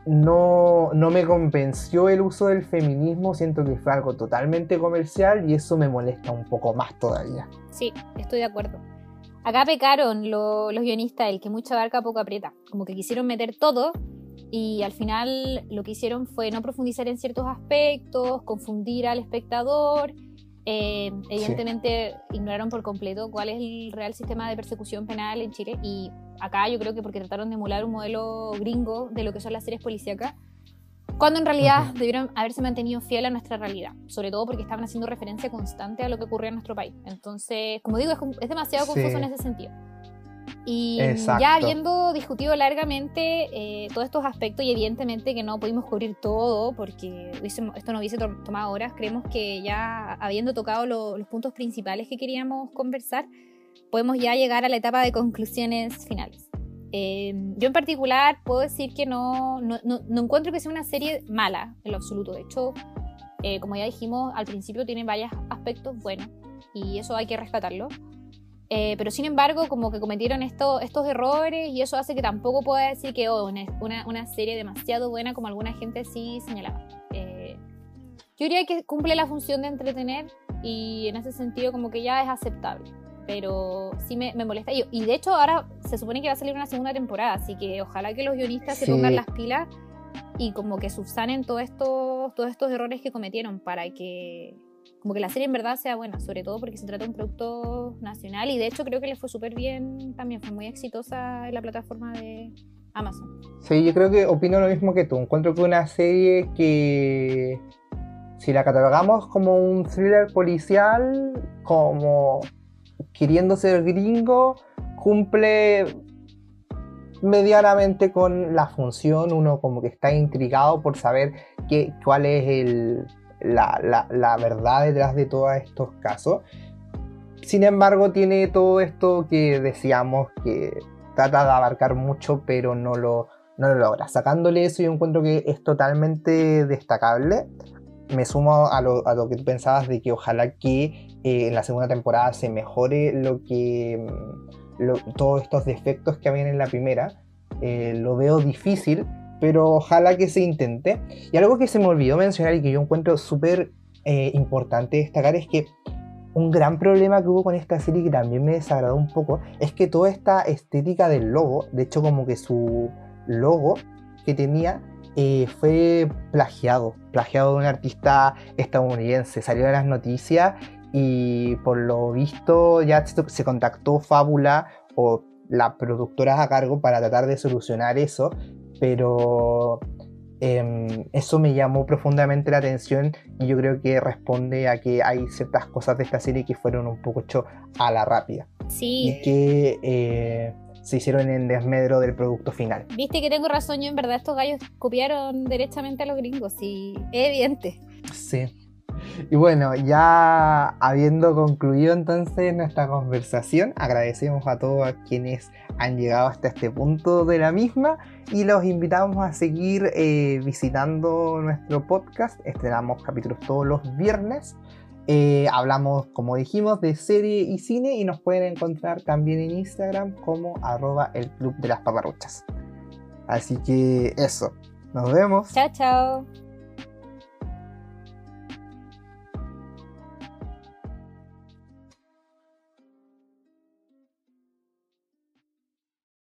no, no me convenció el uso del feminismo, siento que fue algo totalmente comercial y eso me molesta un poco más todavía. Sí, estoy de acuerdo. Acá pecaron los guionistas, el que mucha barca poco aprieta. Como que quisieron meter todo y al final lo que hicieron fue no profundizar en ciertos aspectos, confundir al espectador. Eh, evidentemente ignoraron por completo cuál es el real sistema de persecución penal en Chile y acá yo creo que porque trataron de emular un modelo gringo de lo que son las series policíacas cuando en realidad debieron haberse mantenido fiel a nuestra realidad, sobre todo porque estaban haciendo referencia constante a lo que ocurría en nuestro país. Entonces, como digo, es, demasiado confuso en ese sentido. Y ya habiendo discutido largamente eh, todos estos aspectos y evidentemente que no pudimos cubrir todo porque esto no hubiese tomado horas, creemos que ya habiendo tocado los puntos principales que queríamos conversar, podemos ya llegar a la etapa de conclusiones finales. Eh, yo en particular puedo decir que no, no, no, encuentro que sea una serie mala en lo absoluto. De hecho, eh, como ya dijimos, al principio tiene varios aspectos buenos y eso hay que rescatarlo. Eh, pero sin embargo, como que cometieron esto, estos errores y eso hace que tampoco pueda decir que oh, una, una, serie demasiado buena como alguna gente sí señalaba. yo diría que cumple la función de entretener y en ese sentido como que ya es aceptable pero sí me, molesta. Y, y, de hecho ahora se supone que va a salir una segunda temporada, así que ojalá que los guionistas se pongan las pilas y como que subsanen todos estos, todos estos errores que cometieron para que como que la serie en verdad sea buena, sobre todo porque se trata de un producto nacional y de hecho creo que le fue súper bien también, fue muy exitosa en la plataforma de Amazon. Sí, yo creo que opino lo mismo que tú, encuentro que una serie que si la catalogamos como un thriller policial, como queriendo ser gringo, cumple medianamente con la función, uno como que está intrigado por saber qué, cuál es la, verdad detrás de todos estos casos. Sin embargo, tiene todo esto que decíamos que trata de abarcar mucho, pero no lo, no lo logra. Sacándole eso, yo encuentro que es totalmente destacable me sumo a lo, a lo, que tú pensabas de que ojalá que eh, en la segunda temporada se mejore lo que mm, todos estos defectos que habían en la primera. Eh, lo veo difícil, pero ojalá que se intente. Y algo que se me olvidó mencionar y que yo encuentro súper eh, importante destacar es que un gran problema que hubo con esta serie que también me desagradó un poco es que toda esta estética del logo, de hecho como que su logo que tenía eh, fue plagiado, plagiado de un artista estadounidense. Salió en las noticias y por lo visto ya se contactó Fábula o la productora a cargo para tratar de solucionar eso, pero em, eso me llamó profundamente la atención y yo creo que responde a que hay ciertas cosas de esta serie que fueron un poco hecho a la rápida. Sí. Y que eh, se hicieron en desmedro del producto final. Viste que tengo razón, yo en verdad estos gallos copiaron derechamente a los gringos y es evidente. Sí. Y bueno, ya habiendo concluido entonces nuestra conversación, agradecemos a todos quienes han llegado hasta este punto de la misma y los invitamos a seguir eh, visitando nuestro podcast. Estrenamos capítulos todos los viernes. Eh, hablamos, como dijimos, de serie y cine y nos pueden encontrar también en Instagram como arroba el club de las paparruchas. Así que eso, nos vemos. Chao, chao.